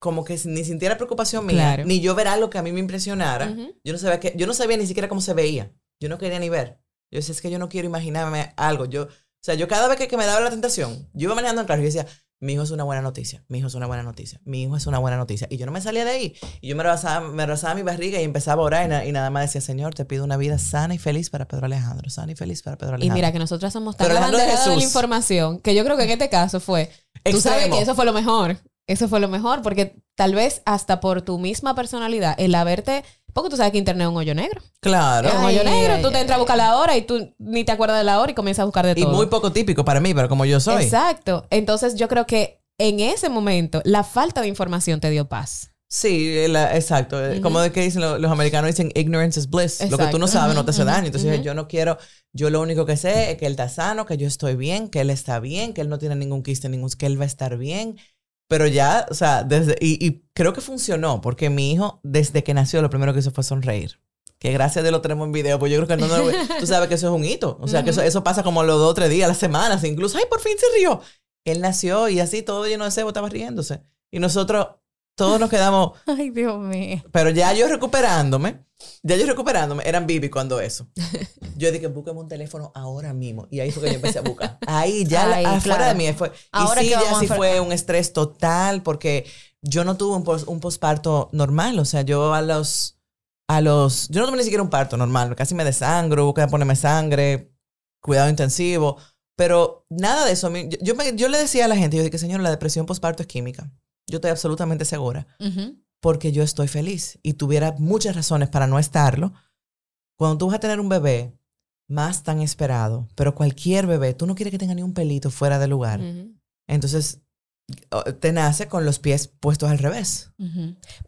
como que ni sintiera preocupación mía, Claro. ni yo ver algo que a mí me impresionara. Ujú. Yo no sabía que, yo no sabía ni siquiera cómo se veía. Yo no quería ni ver. Yo decía, es que yo no quiero imaginarme algo. Yo, sea, yo cada vez que, que me daba la tentación, yo iba manejando en carro y decía, mi hijo es una buena noticia, mi hijo es una buena noticia, mi hijo es una buena noticia. Y yo no me salía de ahí. Y yo me abrazaba, me abrazaba mi barriga y empezaba a orar y, na- y nada más decía, Señor, te pido una vida sana y feliz para Pedro Alejandro, sana y feliz para Pedro Y Alejandro. mira que nosotras somos tan Pero Alejandro de de la información que yo creo que en este caso fue. Tú sabes que eso fue lo mejor. Eso fue lo mejor porque tal vez hasta por tu misma personalidad, el haberte. Porque tú sabes que Internet es un hoyo negro. Claro. Es un Ay, hoyo negro. ay, tú te entras a buscar la hora y tú ni te acuerdas de la hora y comienzas a buscar de Y todo. muy poco típico para mí, pero como yo soy. Exacto. Entonces yo creo que en ese momento la falta de información te dio paz. Sí, la- exacto. Eh, Como de que dicen lo- los americanos dicen ignorance is bliss. Lo que tú no sabes no te hace Ujú, daño. Entonces yo no quiero, yo lo único que sé es que él está sano, que yo estoy bien, que él está bien, que él no tiene ningún quiste, ningún, que él va a estar bien. Pero ya, o sea, desde, y, y creo que funcionó, porque mi hijo, desde que nació, lo primero que hizo fue sonreír. Que gracias a Dios lo tenemos en video, pues yo creo que no, no tú sabes que eso es un hito. O sea, que eso, eso pasa como los dos o tres días, las semanas, incluso, ay, por fin se rió. Él nació y así todo lleno de cebo estaba riéndose. Y nosotros, todos nos quedamos, Ay, Dios mío. pero ya yo recuperándome, ya yo recuperándome, eran Bibi cuando eso. Yo dije, búsqueme un teléfono ahora mismo. Y ahí fue que yo empecé a buscar. Ahí ya Ay, afuera claro. de mí fue. Ahora y sí, ya sí fue un estrés total porque yo no tuve un, un posparto normal. O sea, yo a los, a los, yo no tuve ni siquiera un parto normal. Casi me desangro, busqué ponerme sangre, cuidado intensivo. Pero nada de eso. Yo, yo, me- yo le decía a la gente, yo dije, señor, la depresión posparto es química. Yo estoy absolutamente segura Ujú. Porque yo estoy feliz y tuviera muchas razones para no estarlo. Cuando tú vas a tener un bebé más tan esperado, pero cualquier bebé, tú no quieres que tenga ni un pelito fuera de lugar. Entonces, te nace con los pies puestos al revés.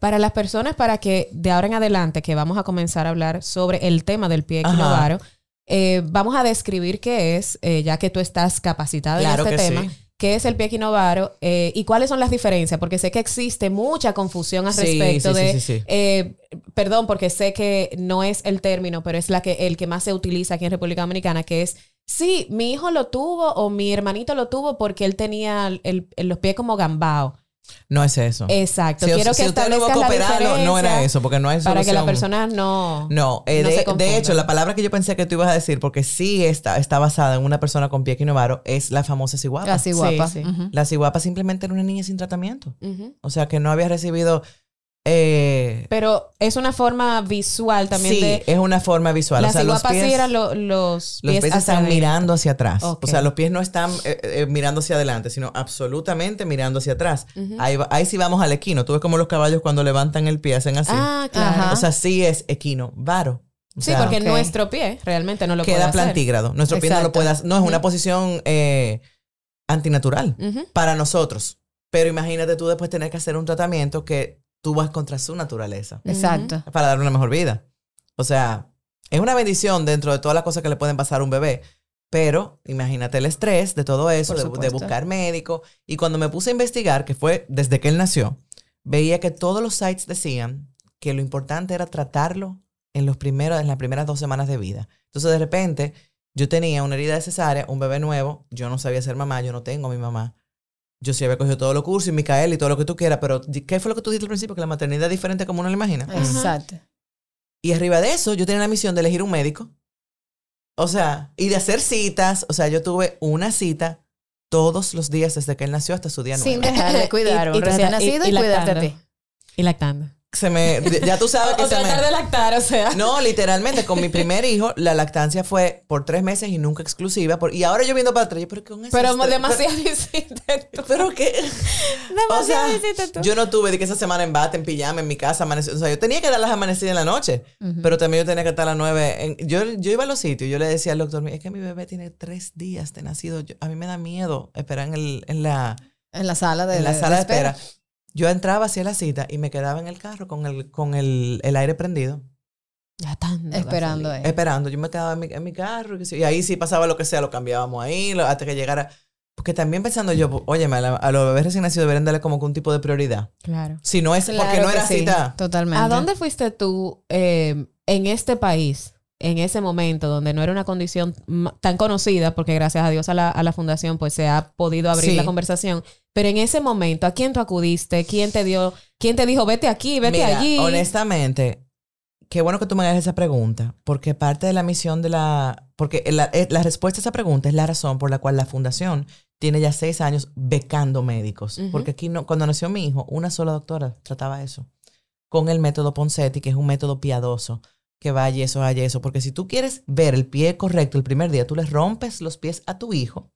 Para las personas, para que de ahora en adelante, que vamos a comenzar a hablar sobre el tema del pie equinovaro, eh, vamos a describir qué es, eh, ya que tú estás capacitada Claro en este que tema, sí. Qué es el pie equinovaro eh, y cuáles son las diferencias, porque sé que existe mucha confusión al Sí, respecto sí, de, sí, sí. eh, perdón, porque sé que no es el término, pero es la que, el que más se utiliza aquí en República Dominicana, que es, sí, mi hijo lo tuvo o mi hermanito lo tuvo porque él tenía el- el- los pies como gambao. No es eso. Exacto. si Quiero si que usted no va a la cooperarlo, no era eso, porque no hay Para que las personas no... No, eh, no de, hecho, la palabra que yo pensé que tú ibas a decir, porque sí está, está basada en una persona con pie equinovaro, es la famosa ciguapa. Así guapa. sí. Ujú. La ciguapa simplemente era una niña sin tratamiento. O sea, que no había recibido... eh, Pero es una forma visual también sí, de... es una forma visual. Las o sea, los pies, lo- los los pies están mirando hacia atrás. O sea, los pies no están eh, eh, mirando hacia adelante, sino absolutamente mirando hacia atrás. Ahí, ahí sí vamos al equino. Tú ves como los caballos cuando levantan el pie hacen así. Ah, claro. Ajá. O sea, sí es equino, varo. O sí, porque nuestro pie realmente no lo puede queda hacer. plantígrado. Nuestro pie no lo puede hacer. No, es una posición antinatural para nosotros. Pero imagínate tú después tener que hacer un tratamiento que tú vas contra su naturaleza Exacto. para darle una mejor vida. O sea, es una bendición dentro de todas las cosas que le pueden pasar a un bebé. Pero imagínate el estrés de todo eso, de, buscar médico. Y cuando me puse a investigar, que fue desde que él nació, veía que todos los sites decían que lo importante era tratarlo en, los primeros, en las primeras dos semanas de vida. Entonces, de repente, yo tenía una herida de cesárea, un bebé nuevo, yo no sabía ser mamá, yo no tengo a mi mamá. Yo sí había cogido todos los cursos y Micael y todo lo que tú quieras, pero ¿qué fue lo que tú dijiste al principio? Que la maternidad es diferente como uno la imagina. Exacto. Y arriba de eso, yo tenía la misión de elegir un médico. O sea, y de hacer citas. O sea, yo tuve una cita todos los días desde que él nació hasta su día. Sin dejar de cuidar Y- y recién nacido y, y cuidarte a lactando. ti. Y lactando. Se me, ya tú sabes que O se me... tratar de lactar, o sea. No, literalmente, con mi primer hijo, la lactancia fue por tres meses y nunca exclusiva. por- y ahora yo viendo para atrás, yo, pero ese Pero demasiado hiciste tú. Pero, pero que... O sea, Demasiado hiciste tú. yo no tuve de que esa semana en bate, en pijama, en mi casa, amanecer. O sea, yo tenía que dar las amanecidas en la noche, pero también yo tenía que estar a las nueve. en- yo, yo iba a los sitios y yo le decía al doctor, es que mi bebé tiene tres días de nacido. Yo- a mí me da miedo esperar en, el, en la, En la sala de, en la sala de espera. Yo entraba hacia la cita y me quedaba en el carro con el, con el, el aire prendido, Ya tan. Esperando ahí. esperando. Yo me quedaba en mi, en mi carro y, y ahí sí pasaba lo que sea, lo cambiábamos ahí lo- hasta que llegara. Porque también pensando yo, oye, a, a los bebés recién nacidos deberían darle como que un tipo de prioridad. Claro. Si no es porque Claro no que era sí, cita. Totalmente. ¿A dónde fuiste tú eh, en este país, en ese momento, donde no era una condición tan conocida, porque gracias a Dios a la, a la fundación pues se ha podido abrir Sí. la conversación, pero en ese momento, ¿a quién tú acudiste? ¿Quién te dio, quién te dijo, vete aquí, vete Mira, allí? honestamente, qué bueno que tú me hagas esa pregunta, porque parte de la misión de la... Porque la, eh, la respuesta a esa pregunta es la razón por la cual la fundación tiene ya seis años becando médicos. Porque aquí, no, cuando nació mi hijo, una sola doctora trataba eso. Con el método Ponseti, que es un método piadoso, que va a yeso, a yeso. Porque si tú quieres ver el pie correcto el primer día, tú le rompes los pies a tu hijo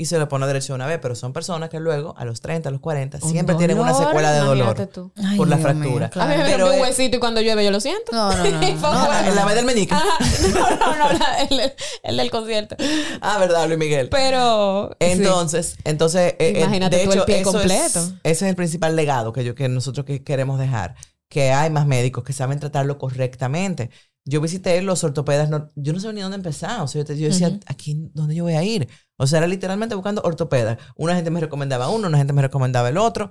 y se lo pone derecho una vez. Pero son personas que luego, a los 30, a los 40, Un siempre tienen una secuela de dolor. tú. Ay, por la Dios mío, fractura. claro. A mí me rompió un es- huesito y cuando llueve yo lo siento. No, no, no. no, Fue no, bueno. En la vez del meñique. Ajá. No, no, no, la- el, el- el del concierto. Ah, verdad, Luis Miguel. Pero. sí. Entonces, entonces, eh, eh, Imagínate de tú el hecho, pie eso completo. Es, ese es el principal legado que yo que nosotros que queremos dejar, que hay más médicos que saben tratarlo correctamente. Yo visité los ortopedas, no- yo no sabía ni dónde empezar, o sea, yo, te- yo decía, Ujú. ¿aquí dónde yo voy a ir? O sea, era literalmente buscando ortopedas. Una gente me recomendaba uno, una gente me recomendaba el otro.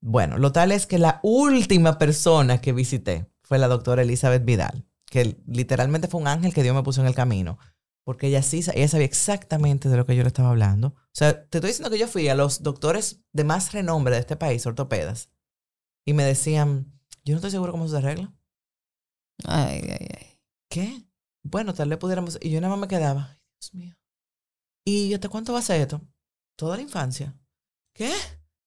Bueno, lo tal es que la última persona que visité fue la doctora Elizabeth Vidal, que literalmente fue un ángel que Dios me puso en el camino. Porque ella sí, ella sabía exactamente de lo que yo le estaba hablando. O sea, te estoy diciendo que yo fui a los doctores de más renombre de este país, ortopedas, y me decían, yo no estoy seguro cómo se arregla. Ay, ay, ay. ¿Qué? Bueno, tal vez pudiéramos... Y yo nada más me quedaba, "Ay, Dios mío. ¿Y hasta cuánto va a ser esto? Toda la infancia. ¿Qué?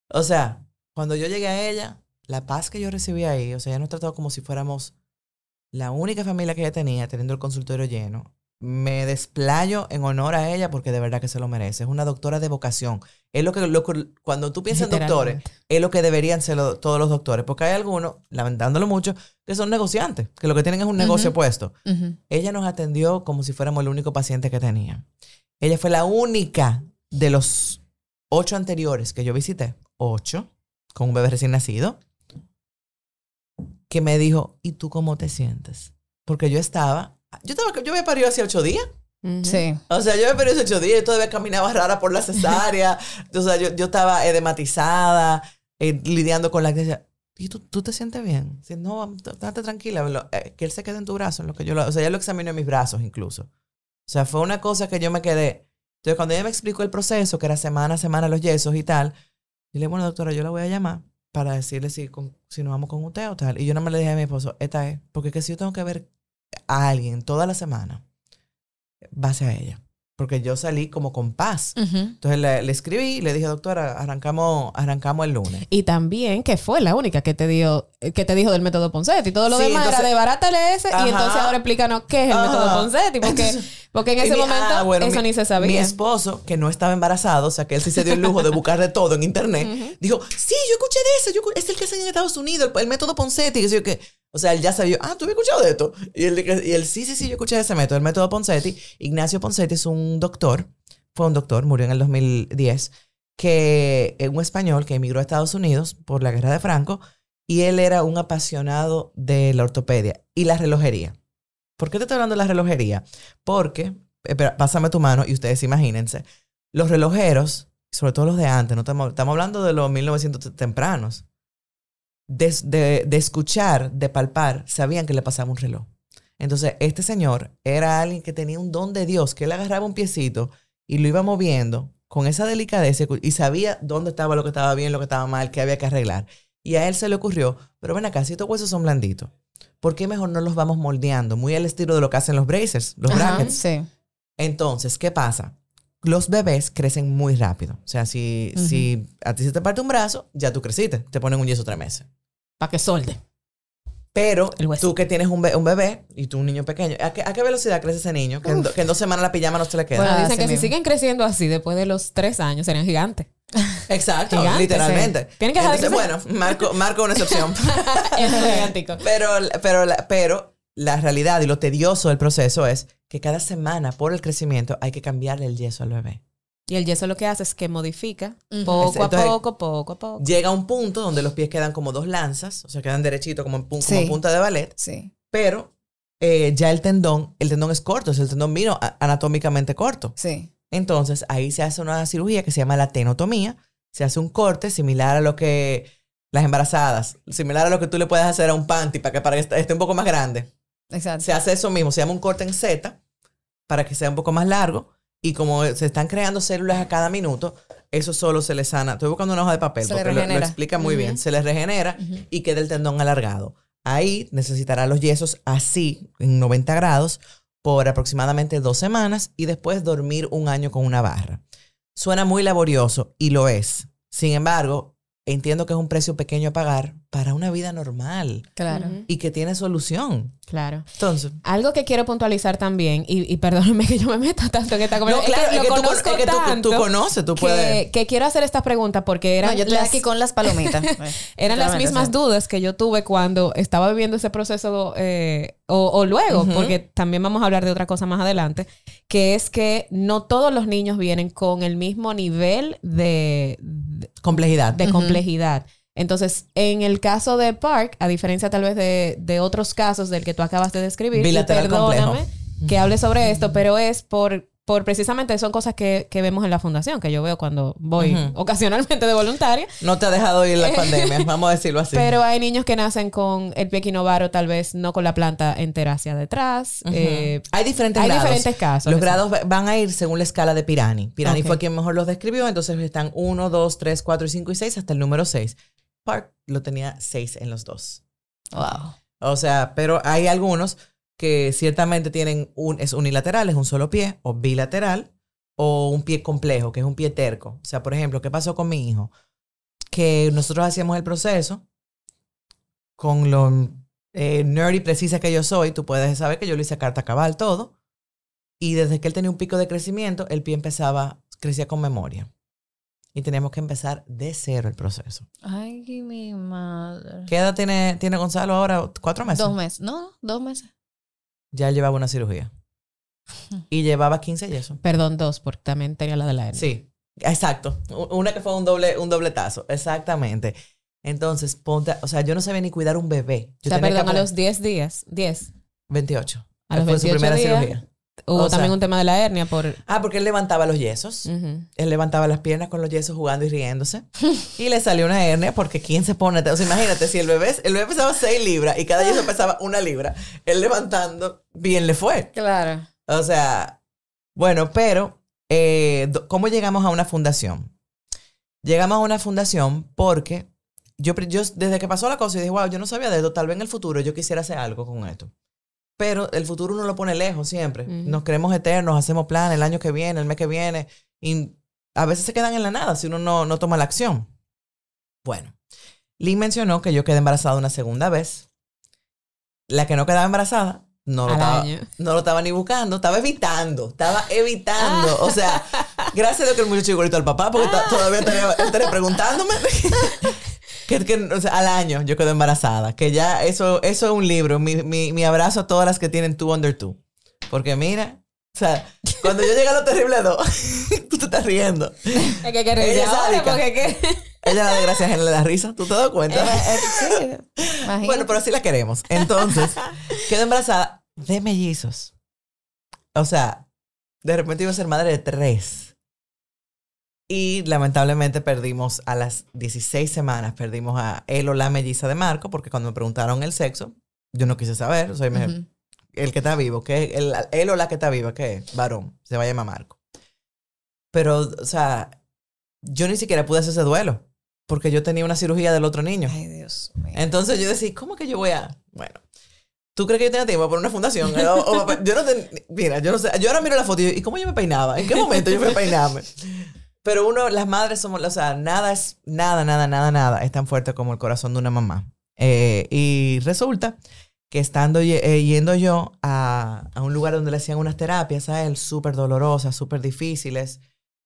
O sea, cuando yo llegué a ella, la paz que yo recibí ahí, o sea, ella nos trató como si fuéramos la única familia que ella tenía, teniendo el consultorio lleno. Me desplayo en honor a ella porque de verdad que se lo merece. Es una doctora de vocación. Es lo que, lo cuando tú piensas en doctores, es lo que deberían ser lo- todos los doctores. Porque hay algunos, lamentándolo mucho, que son negociantes, que lo que tienen es un negocio puesto. Ella nos atendió como si fuéramos el único paciente que tenía. Ella fue la única de los ocho anteriores que yo visité, ocho, con un bebé recién nacido, que me dijo, ¿y tú cómo te sientes? Porque yo estaba, yo estaba, yo había parido hace ocho días. Sí. O sea, yo había parido hace ocho días, yo todavía caminaba rara por la cesárea. o sea, yo, yo estaba edematizada, eh, lidiando con la... ¿Y tú, tú te sientes bien? Si no, estate tranquila, lo- eh, que él se quede en tu brazo. En lo que yo lo, o sea, ya lo examinó en mis brazos incluso. O sea, fue una cosa que yo me quedé. Entonces, cuando ella me explicó el proceso, que era semana a semana los yesos y tal, yo le dije, bueno, doctora, yo la voy a llamar para decirle si, con- si nos vamos con usted o tal. Y yo nada más le dije a mi esposo, esta es, porque que si yo tengo que ver a alguien toda la semana, va a ser a ella. Porque yo salí como con paz. Ujú. Entonces le, le escribí y le dije, doctora, arrancamos, arrancamos el lunes. Y también que fue la única que te dio, que te dijo del método Poncetti. Todo lo Sí, demás entonces- era de barátale ese. Ajá. Y entonces ahora explícanos qué es el Ajá. método Poncetti. Porque, Entonces- porque en Y ese mi- momento ah, bueno, eso mi- ni se Mi sabía. esposo, que no estaba embarazado, o sea, que él sí se dio el lujo de buscar de todo en internet, Ujú. dijo, sí, yo escuché de eso, yo, es el que hacen en Estados Unidos, el, el método Poncetti, que sé yo qué. O sea, él ya sabía, ah, ¿tú habías escuchado de esto? Y él, y él, sí, sí, sí, yo escuché de ese método, el método Poncetti. Ignacio Poncetti es un doctor, fue un doctor, murió en el 2010, que es un español que emigró a Estados Unidos por la guerra de Franco, y él era un apasionado de la ortopedia y la relojería. ¿Por qué te estoy hablando de la relojería? Porque, espera, pásame tu mano y ustedes imagínense, los relojeros, sobre todo los de antes, no estamos, estamos hablando de los 1900 tempranos, de, de- de escuchar, de palpar, sabían que le pasaba un reloj. Entonces, este señor era alguien que tenía un don de Dios, que él agarraba un piecito y lo iba moviendo con esa delicadeza y sabía dónde estaba lo que estaba bien, lo que estaba mal, qué había que arreglar. Y a él se le ocurrió, pero ven acá, si estos huesos son blanditos, ¿por qué mejor no los vamos moldeando? Muy al estilo de lo que hacen los bracers, los Ajá, brackets. Sí. Entonces, ¿qué pasa? Los bebés crecen muy rápido. O sea, si, si a ti se te parte un brazo, ya tú creciste. Te ponen un yeso tres meses. Para que solde. Pero tú que tienes un, be- un bebé y tú un niño pequeño, ¿a qué, a qué velocidad crece ese niño? Que en, do- que en dos semanas la pijama no se le queda. Bueno, Ah, dicen así que si siguen creciendo así después de los tres años serían gigantes. Exacto, Gigante, literalmente. sí. Tienen que dejar de Entonces, bueno, marco, marco una excepción. Es gigántico. pero, pero, la- pero la realidad y lo tedioso del proceso es que cada semana, por el crecimiento, hay que cambiarle el yeso al bebé. Y el yeso lo que hace es que modifica poco a poco, poco a poco. Llega un punto donde los pies quedan como dos lanzas, o sea, quedan derechitos como, en como punta de ballet, Sí. pero eh, ya el tendón, el tendón es corto, es el tendón vino a- anatómicamente corto. Sí. Entonces, ahí se hace una cirugía que se llama la tenotomía. Se hace un corte similar a lo que las embarazadas, similar a lo que tú le puedes hacer a un panty para que, para que esté un poco más grande. Exacto. Se hace eso mismo, se llama un corte en Z para que sea un poco más largo. Y como se están creando células a cada minuto, eso solo se le sana. Estoy buscando una hoja de papel Se porque lo, explica muy bien. Se le regenera y queda el tendón alargado. Ahí necesitará los yesos así, en 90 grados, por aproximadamente dos semanas y después dormir un año con una barra. Suena muy laborioso y lo es. Sin embargo, entiendo que es un precio pequeño a pagar para una vida normal Claro. Y que tiene solución. Claro. Entonces, Algo que quiero puntualizar también, y, y perdónenme que yo me meta tanto en esta no, conversación. claro, es que, lo tú, con- conozco es que tú- tú conoces, tú que, puedes. que quiero hacer esta pregunta porque eran No, yo estoy las- aquí con las palomitas. Eran las mismas sí. dudas que yo tuve cuando estaba viviendo ese proceso eh, o, o luego, porque también vamos a hablar de otra cosa más adelante, que es que no todos los niños vienen con el mismo nivel de, de, Complejidad. de complejidad. Entonces, en el caso de Park, a diferencia tal vez de, de otros casos del que tú acabas de describir, y perdóname complejo. que hable sobre esto, pero es por, por precisamente son cosas que, que vemos en la fundación, que yo veo cuando voy Ujú. ocasionalmente de voluntaria. No te ha dejado ir la pandemia, vamos a decirlo así. Pero hay niños que nacen con el pie equinovaro, tal vez no con la planta entera hacia detrás. Eh, hay diferentes hay grados. diferentes casos. Los grados va- van a ir según la escala de Pirani. Pirani fue quien mejor los describió, entonces están 1, 2, 3, 4, 5 y 6 hasta el número 6. Park lo tenía 6 en los dos. Wow. O sea, pero hay algunos que ciertamente tienen un, es unilateral, es un solo pie, o bilateral, o un pie complejo, que es un pie terco. O sea, por ejemplo, ¿qué pasó con mi hijo? Que nosotros hacíamos el proceso con lo eh, nerd y precisa que yo soy, tú puedes saber que yo lo hice a carta cabal todo. Y desde que él tenía un pico de crecimiento, el pie empezaba, crecía con memoria. Y teníamos que empezar de cero el proceso. Ay, mi madre. ¿Qué edad tiene, tiene Gonzalo ahora? ¿Cuatro meses? Dos meses. No, dos meses. Ya llevaba una cirugía. Y llevaba 15 yesos. Perdón, dos, porque también tenía la de la hernia. Sí, exacto. Una que fue un doble, un dobletazo. Exactamente. Entonces, ponte, o sea, yo no sabía ni cuidar un bebé. O Yo sea, tenía que perdón, a los 10 días. 10. 28. A los fue su 28 primera días. cirugía. Hubo O sea- también un tema de la hernia por... Ah, porque él levantaba los yesos. Él levantaba las piernas con los yesos jugando y riéndose. y le salió una hernia porque ¿quién se pone? O sea, imagínate, si el bebé, el bebé pesaba 6 libras y cada yeso pesaba una libra, él levantando, bien le fue. Claro. O sea, bueno, pero eh, ¿cómo llegamos a una fundación? Llegamos a una fundación porque yo, yo desde que pasó la cosa y dije, wow, yo no sabía de esto, tal vez en el futuro yo quisiera hacer algo con esto. Pero el futuro uno lo pone lejos siempre. Nos creemos eternos, hacemos planes el año que viene, el mes que viene, y a veces se quedan en la nada si uno no, no toma la acción. Bueno, Lynn mencionó que yo quedé embarazada una segunda vez. La que no quedaba embarazada no lo, estaba, no lo estaba ni buscando, estaba evitando, estaba evitando. O sea, gracias a Dios que el muchacho igualito al papá, porque todavía estaría, estaría preguntándome. que, que, o sea, al año yo quedé embarazada. Que ya eso, eso es un libro. Mi, mi, mi abrazo a todas las que tienen two under two. Porque mira, o sea, cuando yo llegué a lo terrible dos, tú te estás riendo. Es que hay que Ella reír es ahora porque que... Ella la desgracia le da risa, ¿tú te das cuenta? Eh, sí, imagínate. Bueno, pero así la queremos. Entonces, quedó embarazada de mellizos. O sea, de repente iba a ser madre de tres. Y lamentablemente perdimos a las 16 semanas, perdimos a él o la melliza de Marco, porque cuando me preguntaron el sexo, yo no quise saber. O sea, me- Ujú. el que está vivo, que el, él o la que está viva, que es varón, se va a llamar Marco. Pero, o sea, yo ni siquiera pude hacer ese duelo porque yo tenía una cirugía del otro niño. Ay, Dios mío. Entonces yo decía, ¿cómo que yo voy a...? Bueno, ¿tú crees que yo tenía tiempo para una fundación? O- o- yo no ten- Mira, yo no sé. Yo ahora miro la foto y ¿y cómo yo me peinaba? ¿En qué momento yo fui a peinarme? Pero uno, las madres somos, o sea, nada es, nada, nada, nada, nada es tan fuerte como el corazón de una mamá. Eh, y resulta que estando eh, yendo yo a, a un lugar donde le hacían unas terapias a él súper dolorosas, súper difíciles,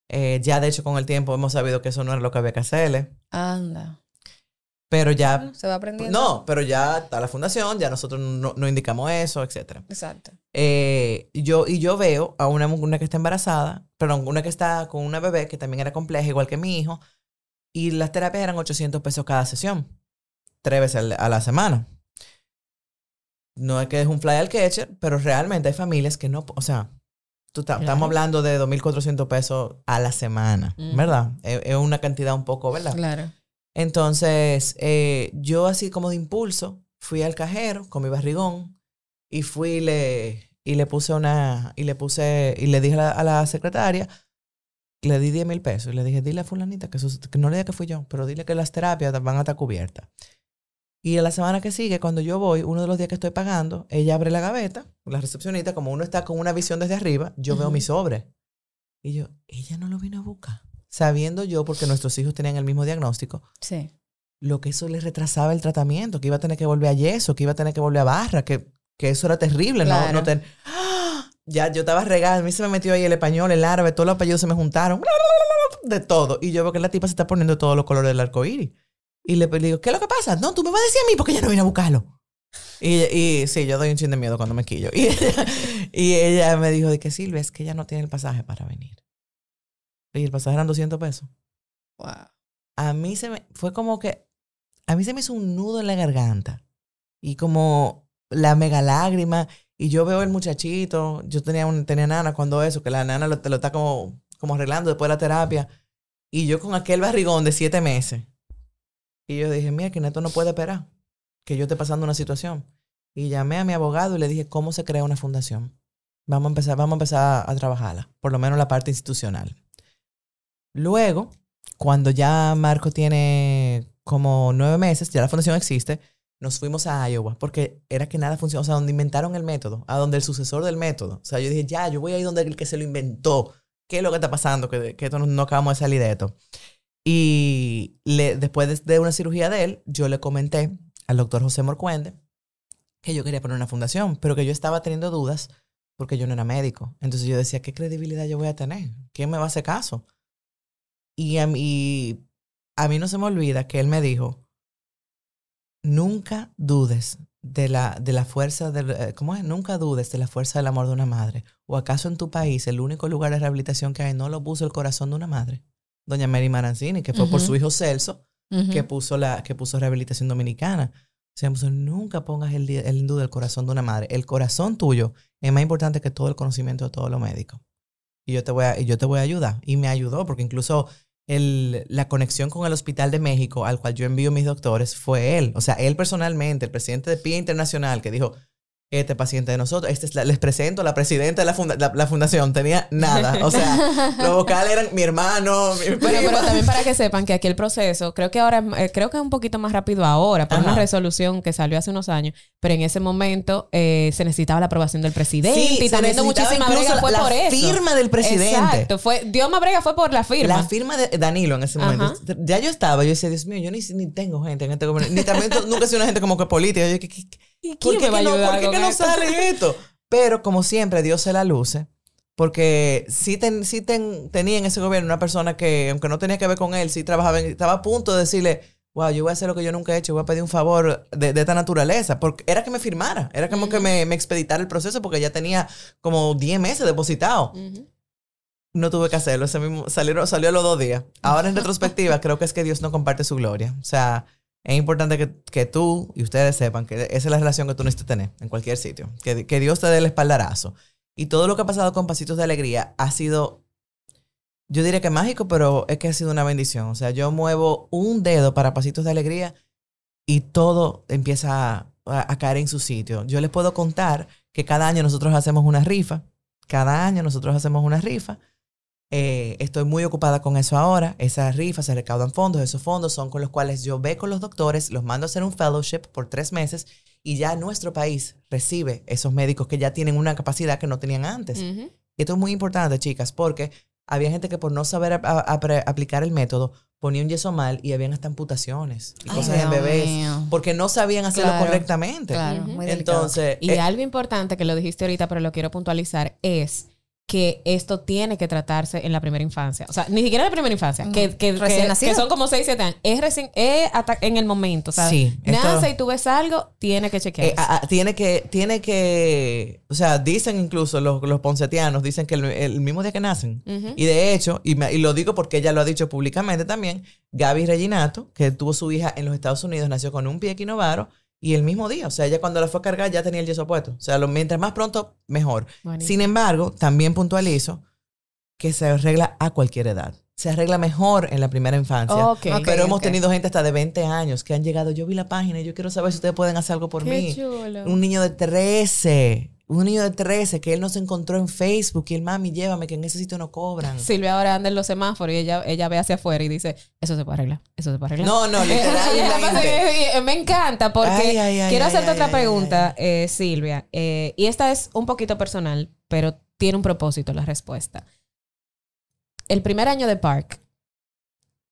eh, ya de hecho con el tiempo hemos sabido que eso no era lo que había que hacerle, Anda. Pero ya Bueno, se va aprendiendo. no, pero ya está la fundación, ya nosotros no, no indicamos eso, etcétera. Exacto. Eh, yo, y yo veo a una, una que está embarazada, perdón, una que está con una bebé que también era compleja, igual que mi hijo, y las terapias eran 800 pesos cada sesión, tres veces a la semana. No es que es un fly al catcher, pero realmente hay familias que no, o sea, tú Claro. estamos hablando de 2.400 pesos a la semana, Ujú. ¿verdad? Es, es una cantidad un poco, ¿verdad? Claro. Entonces, eh, yo así como de impulso, fui al cajero con mi barrigón y fui y le, y le puse una, y le puse, y le dije a la, a la secretaria, le di 10 mil pesos y le dije, dile a fulanita que, sus- que no le diga que fui yo, pero dile que las terapias van a estar cubiertas. Y en la semana que sigue, cuando yo voy, uno de los días que estoy pagando, ella abre la gaveta, la recepcionista, como uno está con una visión desde arriba, yo veo mi sobre. Y yo, ella no lo vino a buscar. Sabiendo yo, porque nuestros hijos tenían el mismo diagnóstico, Sí. lo que eso le retrasaba el tratamiento, que iba a tener que volver a yeso, que iba a tener que volver a barra, que, que eso era terrible. No, Claro. no ten- ¡Ah! Ya yo estaba regada, a mí se me metió ahí el español, el árabe, todos los apellidos se me juntaron, de todo. Y yo veo que la tipa se está poniendo todos los colores del arco iris. Y le, le digo, ¿qué es lo que pasa? No, tú me vas a decir a mí porque ella no vino a buscarlo. Y, y sí, yo doy un chin de miedo cuando me quillo. Y ella, y ella me dijo de que Silvia, es que ella no tiene el pasaje para venir. Y el pasaje eran 200 pesos. Wow. a mí se me fue como que a mí se me hizo un nudo en la garganta. Y como la mega lágrima. Y yo veo el muchachito yo tenía un tenía nana cuando eso que la nana lo, te lo está como como arreglando después de la terapia. Y yo con aquel barrigón de siete meses. Y yo dije mira que esto no puede esperar que yo esté pasando una situación y llamé a mi abogado y le dije cómo se crea una fundación vamos a empezar vamos a empezar a trabajarla por lo menos la parte institucional luego cuando ya Marco tiene como nueve meses, ya la fundación existe, nos fuimos a Iowa porque era que nada funcionaba, o sea, donde inventaron el método, a donde el sucesor del método. O sea, yo dije, ya, yo voy a ir donde el que se lo inventó. ¿Qué es lo que está pasando? Que, que no, acabamos de salir de esto. Y después de, de una cirugía de él, yo le comenté al doctor José Morcuende que yo quería poner una fundación, pero que yo estaba teniendo dudas porque yo no era médico. Entonces yo decía, ¿qué credibilidad yo voy a tener? ¿Quién me va a hacer caso? Y a mí, a mí no se me olvida que él me dijo, nunca dudes de la, de la fuerza, del, eh, ¿cómo es? Nunca dudes de la fuerza del amor de una madre. ¿O acaso en tu país el único lugar de rehabilitación que hay no lo puso el corazón de una madre? Doña Mary Marancini, que fue por su hijo Celso, que puso la que puso rehabilitación dominicana. O sea, pues, nunca pongas el, el en duda el corazón de una madre. El corazón tuyo es más importante que todo el conocimiento de todos los médicos. Y yo te voy a, y yo te voy a ayudar. Y me ayudó porque incluso el, la conexión con el Hospital de México al cual yo envío mis doctores fue él. O sea, él personalmente, el presidente de PIA Internacional, que dijo, este paciente de nosotros, este es la- les presento la presidenta de la, funda- la, la fundación, tenía nada. O sea, los vocales eran mi hermano, mi Bueno, pero también para que sepan que aquí el proceso, creo que ahora, eh, creo que es un poquito más rápido ahora, por una resolución que salió hace unos años, pero en ese momento eh, se necesitaba la aprobación del presidente Sí, y necesitaba muchísima brega la- fue la por eso. firma del presidente. Exacto, fue, Dios me brega fue por la firma. La firma de Danilo en ese momento. Ajá. Ya yo estaba, yo decía, Dios mío, yo ni, ni tengo gente en este gobierno. Ni también nunca he sido una gente como que política. Yo, ¿qué, qué, qué- ¿Y ¿Por quién qué, me va a que no, ¿por qué que no sale esto? Pero como siempre, Dios se la luce. Porque sí, ten- sí ten- tenía en ese gobierno una persona que, aunque no tenía que ver con él, sí trabajaba, en- estaba a punto de decirle, wow, yo voy a hacer lo que yo nunca he hecho, voy a pedir un favor de, de esta naturaleza. Porque era que me firmara, era como que me, me expeditara el proceso porque ya tenía como 10 meses depositado. Ujú. No tuve que hacerlo, ese mismo, salieron, salió a los dos días. Ahora en retrospectiva creo que es que Dios no comparte su gloria. O sea, es importante que, que tú y ustedes sepan que esa es la relación que tú necesitas tener en cualquier sitio. Que, que Dios te dé el espaldarazo. Y todo lo que ha pasado con Pasitos de Alegría ha sido, yo diría que mágico, pero es que ha sido una bendición. O sea, yo muevo un dedo para Pasitos de Alegría y todo empieza a, a caer en su sitio. Yo les puedo contar que cada año nosotros hacemos una rifa. Cada año nosotros hacemos una rifa Eh, estoy muy ocupada con eso ahora. Esas rifas se recaudan fondos. Esos fondos son con los cuales yo ve con los doctores, los mando a hacer un fellowship por tres meses y ya nuestro país recibe esos médicos que ya tienen una capacidad que no tenían antes. Y esto es muy importante, chicas, porque había gente que por no saber aplicar el método ponía un yeso mal y habían hasta amputaciones y cosas en bebés porque no sabían hacerlo correctamente. Claro, Entonces, y eh, algo importante que lo dijiste ahorita, pero lo quiero puntualizar es que esto tiene que tratarse en la primera infancia. O sea, ni siquiera en la primera infancia, que, que, que, son como 6, 7 años. Es, recién, es en el momento. O sea, sí, nace y tú ves algo, tiene que chequear. Eh, tiene que, tiene que, o sea, dicen incluso los, los poncetianos, dicen que el, mismo día que nacen. Y de hecho, y, y, lo digo porque ella lo ha dicho públicamente también, Gaby Reginato, que tuvo su hija en los Estados Unidos, nació con un pie equinovaro y el mismo día, o sea, ella cuando la fue a cargar ya tenía el yeso puesto. O sea, lo, mientras más pronto, mejor. Sin embargo, también puntualizo que se arregla a cualquier edad. Se arregla mejor en la primera infancia. pero hemos tenido gente hasta de 20 años que han llegado. Yo vi la página y yo quiero saber si ustedes pueden hacer algo por mí. Un niño de 13 un niño de 13 que él no se encontró en Facebook y el mami, llévame, que en ese sitio no cobran. Silvia ahora anda en los semáforos y ella, ella ve hacia afuera y dice, eso se puede arreglar, eso se puede arreglar. No, no, literalmente. Me encanta porque quiero hacerte otra pregunta, eh, Silvia. Eh, y esta es un poquito personal, pero tiene un propósito la respuesta. El primer año de Park,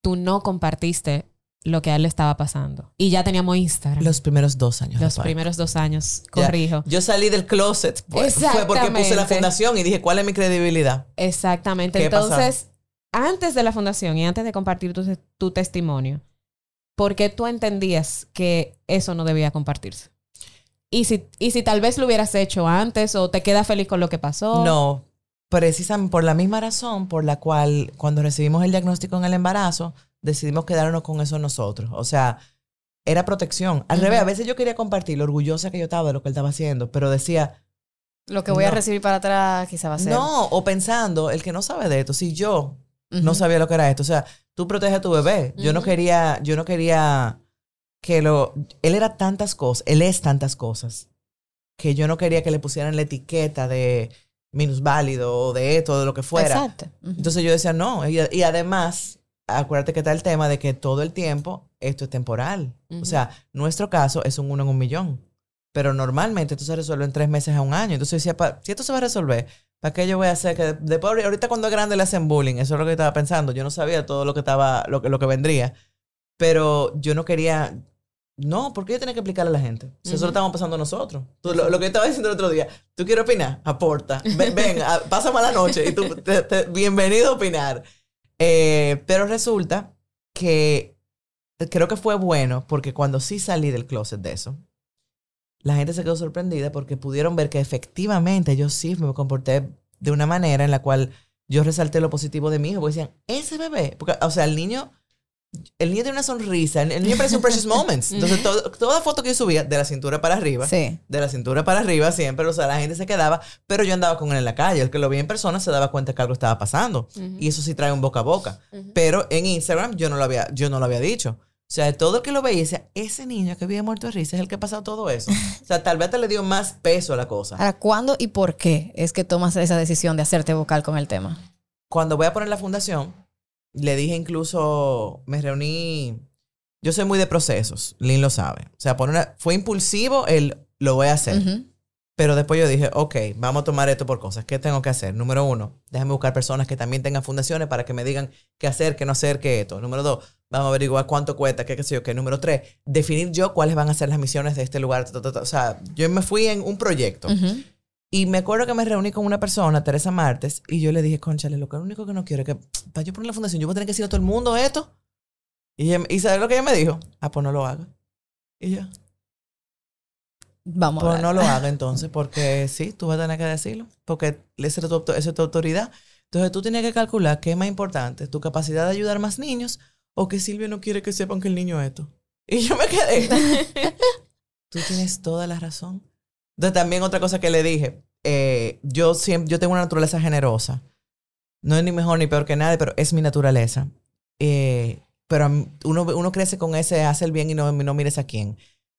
tú no compartiste lo que a él le estaba pasando. Y ya teníamos Instagram. Los primeros dos años. Los primeros dos años, corrijo. Yo salí del closet. Fue, fue porque puse la fundación y dije, ¿cuál es mi credibilidad? Exactamente. Entonces, antes de la fundación y antes de compartir tu, tu testimonio, ¿por qué tú entendías que eso no debía compartirse? Y si, y si tal vez lo hubieras hecho antes o te quedas feliz con lo que pasó. No, precisamente por la misma razón por la cual cuando recibimos el diagnóstico en el embarazo, decidimos quedarnos con eso nosotros. O sea, era protección. Al revés, a veces yo quería compartir lo orgullosa que yo estaba de lo que él estaba haciendo, pero decía... Lo que voy a recibir para atrás quizá va a ser... No, o pensando, el que no sabe de esto, si yo no sabía lo que era esto, o sea, tú proteges a tu bebé. Yo no quería, yo no quería que lo... Él era tantas cosas, él es tantas cosas, que yo no quería que le pusieran la etiqueta de minusválido o de esto, de lo que fuera. Exacto. Entonces yo decía, no, y además acuérdate que está el tema de que todo el tiempo esto es temporal. O sea, nuestro caso es un uno en un millón. Pero normalmente esto se resuelve en tres meses a un año. Entonces decía, si esto se va a resolver, ¿para qué yo voy a hacer que después, ahorita cuando es grande le hacen bullying? Eso es lo que estaba pensando. Yo no sabía todo lo que estaba, lo que, lo que vendría. Pero yo no quería, no, ¿por qué yo tenía que explicarle a la gente? Si eso lo estamos pasando nosotros. lo, que estaba diciendo el otro día, ¿tú quieres opinar? Aporta. Ven, ven pasa mala noche y tú, bienvenido a opinar. Eh, pero resulta que creo que fue bueno porque cuando sí salí del closet de eso, la gente se quedó sorprendida porque pudieron ver que efectivamente yo sí me comporté de una manera en la cual yo resalté lo positivo de mi hijo. Porque decían, ese bebé, o sea, el niño el niño tiene una sonrisa, el niño parece un Precious Moments. Entonces, toda foto que yo subía, de la cintura para arriba, de la cintura para arriba siempre, o sea, la gente se quedaba, pero yo andaba con él en la calle. El que lo veía en persona se daba cuenta que algo estaba pasando. Y eso sí trae un boca a boca. Pero en Instagram yo no lo había, yo no lo había dicho. O sea, todo el que lo veía decía, ese niño que vive muerto de risa es el que ha pasado todo eso. O sea, tal vez te le dio más peso a la cosa. Ahora, ¿cuándo y por qué es que tomas esa decisión de hacerte vocal con el tema? Cuando voy a poner la fundación, le dije incluso, me reuní, yo soy muy de procesos, Lynn lo sabe. O sea, fue impulsivo el, lo voy a hacer. Pero después yo dije, ok, vamos a tomar esto por cosas. ¿Qué tengo que hacer? Número uno, déjame buscar personas que también tengan fundaciones para que me digan qué hacer, qué no hacer, qué esto. Número dos, vamos a averiguar cuánto cuesta, qué qué sé yo, qué. Número tres, definir yo cuáles van a ser las misiones de este lugar. O sea, yo me fui en un proyecto. Y me acuerdo que me reuní con una persona, Teresa Martes, y yo le dije, conchale, lo, que, único que no quiero es que para yo poner la fundación, yo voy a tener que decir a todo el mundo esto. Y, ¿y ¿sabes lo que ella me dijo? Ah, pues no lo haga. Y yo. Vamos pues no lo haga entonces, porque sí, tú vas a tener que decirlo, porque esa es, tu, esa es tu autoridad. Entonces tú tienes que calcular qué es más importante, tu capacidad de ayudar más niños o que Silvia no quiere que sepan que el niño es esto. Y yo me quedé. tú tienes toda la razón. Entonces, también otra cosa que le dije, eh, yo, siempre, yo tengo una naturaleza generosa. No es ni mejor ni peor que nadie, pero es mi naturaleza. Eh, pero uno, uno crece con ese, hace el bien y no, no mires a quién.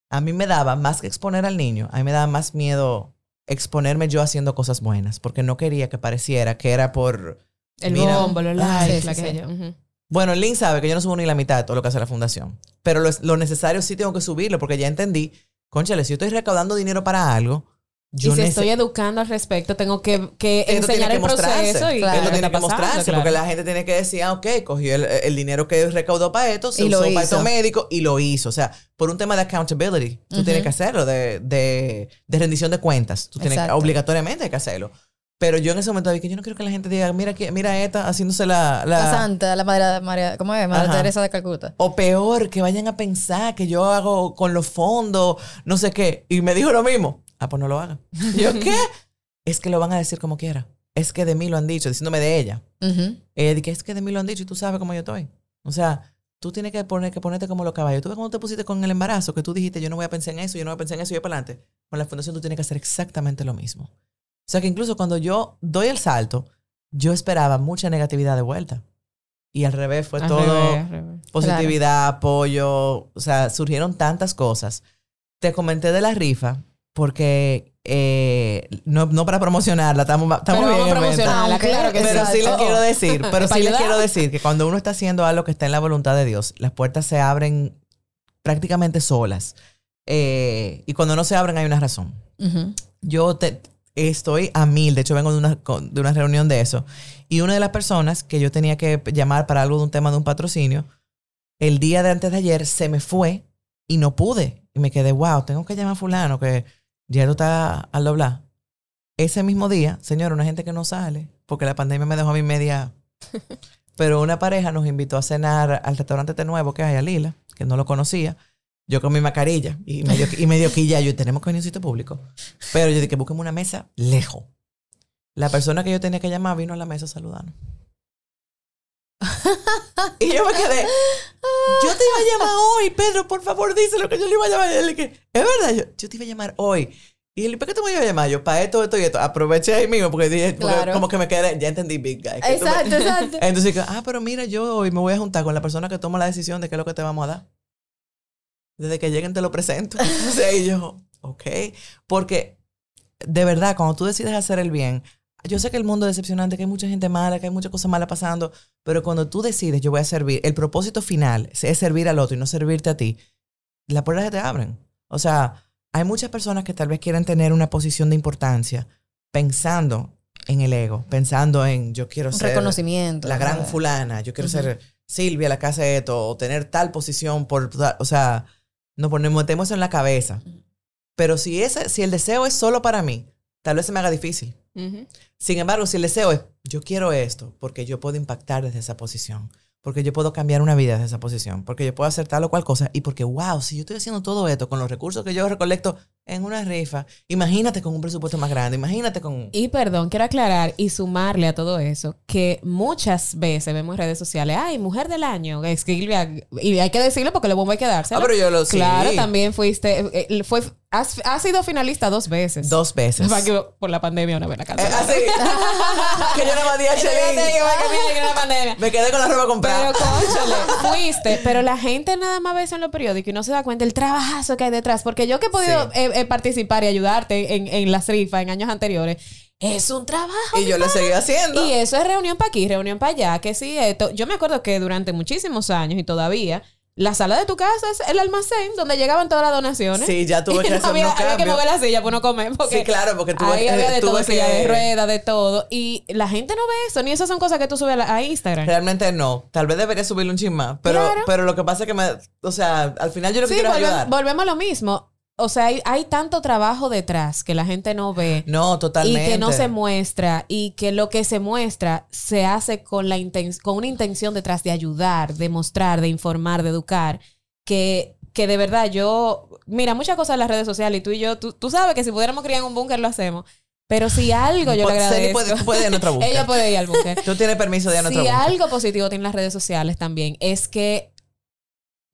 A mí me daba, más que exponer al niño, a mí me daba más miedo exponerme yo haciendo cosas buenas, porque no quería que pareciera que era por El Mira. bombo, los likes, sí, la sí, que sí. Ujú. Bueno, link sabe que yo no subo ni la mitad de todo lo que hace la fundación. Pero lo, lo necesario sí tengo que subirlo porque ya entendí, conchale, si yo estoy recaudando dinero para algo, yo y si estoy educando al respecto, tengo que, que enseñar que el proceso y Claro. Esto tiene que mostrarse claro. porque la gente tiene que decir, ah, ok, cogió el, el dinero que recaudó para esto, se Y lo usó para hizo. esto médico y lo hizo. O sea, por un tema de accountability, tú tienes que hacerlo, de, de, de rendición de cuentas. Tú tienes Exacto. obligatoriamente hay que hacerlo. Pero yo en ese momento dije, yo no quiero que la gente diga, mira, aquí- mira esta haciéndose la... la- La santa, la madre María, ¿cómo es? Madre Ajá. Teresa de Calcuta. O peor, que vayan a pensar que yo hago con los fondos, no sé qué. Y me dijo lo mismo. Ah, pues no lo hagan. ¿Yo qué? Es que lo van a decir como quiera. Es que de mí lo han dicho, diciéndome de ella. Ella dice, es que de mí lo han dicho y tú sabes cómo yo estoy. O sea, tú tienes que, poner, que ponerte como los caballos. Tú ves cómo te pusiste con el embarazo, que tú dijiste, yo no voy a pensar en eso, yo no voy a pensar en eso, y yo para adelante. Con la fundación tú tienes que hacer exactamente lo mismo. O sea, que incluso cuando yo doy el salto, yo esperaba mucha negatividad de vuelta. Y al revés, fue Al todo revés, revés. positividad, apoyo, o sea, surgieron tantas cosas. Te comenté de la rifa porque eh, no, no para promocionarla, estamos, bien vamos a promocionarla, claro que Pero sí. sí les quiero decir, pero sí les quiero decir que cuando uno está haciendo algo que está en la voluntad de Dios, las puertas se abren prácticamente solas. Eh, y cuando no se abren hay una razón. Ujú. Yo te- estoy a mil, de hecho vengo de una, de una reunión de eso, y una de las personas que yo tenía que llamar para algo de un tema de un patrocinio, el día de antes de ayer se me fue y no pude. Y me quedé, wow, tengo que llamar a fulano que ya no está al doblar. Ese mismo día, señor, una gente que no sale, porque la pandemia me dejó a mí media... Pero una pareja nos invitó a cenar al restaurante este nuevo que hay a Lila, que no lo conocía. Yo con mi mascarilla y medio, y medio quilla, yo tenemos que venir a un sitio público. Pero yo dije, búsqueme una mesa lejos. La persona que yo tenía que llamar vino a la mesa a saludarnos. y yo me quedé, yo te iba a llamar hoy, Pedro, por favor, díselo que yo le iba a llamar. Y él dije, es verdad, yo, yo te iba a llamar hoy. Y él, ¿para qué te voy a llamar? Yo, para esto, esto y esto. Aproveché ahí mismo porque dije, porque Claro. como que me quedé, ya entendí Big Guy. tú me- Exacto, exacto. Entonces, dije, ah, pero mira, yo hoy me voy a juntar con la persona que toma la decisión de qué es lo que te vamos a dar. Desde que lleguen te lo presento. O sea, y yo, ok. Porque, de verdad, cuando tú decides hacer el bien, yo sé que el mundo es decepcionante, que hay mucha gente mala, que hay muchas cosas malas pasando, pero cuando tú decides, yo voy a servir, el propósito final es servir al otro y no servirte a ti, las puertas se te abren. O sea, hay muchas personas que tal vez quieren tener una posición de importancia pensando en el ego, pensando en yo quiero Un ser reconocimiento. la gran fulana, yo quiero Ujú. ser Silvia, la casa de esto, o tener tal posición por, o sea, nos ponemos, metemos eso en la cabeza. Pero si ese, si el deseo es solo para mí, tal vez se me haga difícil. Sin embargo, si el deseo es, yo quiero esto, porque yo puedo impactar desde esa posición, porque yo puedo cambiar una vida desde esa posición, porque yo puedo hacer tal o cual cosa, y porque, wow, si yo estoy haciendo todo esto con los recursos que yo recolecto en una rifa, imagínate con un presupuesto más grande, imagínate con... Y perdón, quiero aclarar y sumarle a todo eso que muchas veces vemos en redes sociales, ay, mujer del año, es y hay que decirlo porque lo bombo hay que dárselo. Ah, pero yo lo sí. Claro, también fuiste, eh, eh, fue, has, has sido finalista dos veces. Dos veces. Por la pandemia una vez la Eh, cancelaron. así. que yo no me di a Chelín. Me quedé con la ropa Pero comprada. cónchale, fuiste, pero la gente nada más ve eso en los periódicos y no se da cuenta el trabajazo que hay detrás. Porque yo que he podido Sí. eh, eh, participar y ayudarte en, en las rifas en años anteriores, es un trabajo. y yo lo seguí haciendo. Y eso es reunión para aquí, reunión para allá, que sí, esto. Yo me acuerdo que durante muchísimos años y todavía, la sala de tu casa es el almacén donde llegaban todas las donaciones. Sí, ya tuve que no hacer había, que mover la silla para no comer. Porque Sí, claro, porque tuve ahí que- había de tuve todo, silla que- de ruedas, de todo. Y la gente no ve eso, ni esas son cosas que tú subes a, la- a Instagram. Realmente no. Tal vez debería subirle un chin más. Pero, Claro. pero lo que pasa es que me. O sea, al final yo lo que Sí, quiero es volvem- ayudar. volvemos a lo mismo. O sea, hay, hay tanto trabajo detrás que la gente no ve. No, totalmente. Y que no se muestra y que lo que se muestra se hace con, la inten- con una intención detrás de ayudar, de mostrar, de informar, de educar, que, que de verdad yo, mira, muchas cosas en las redes sociales y tú y yo, tú, tú sabes que si pudiéramos criar un búnker lo hacemos, pero si algo yo le Pues, agradezco. puede- tú puedes ir a. Ella puede ir al búnker. Tú tienes permiso de ir a nuestra Si algo positivo tienen las redes sociales también es que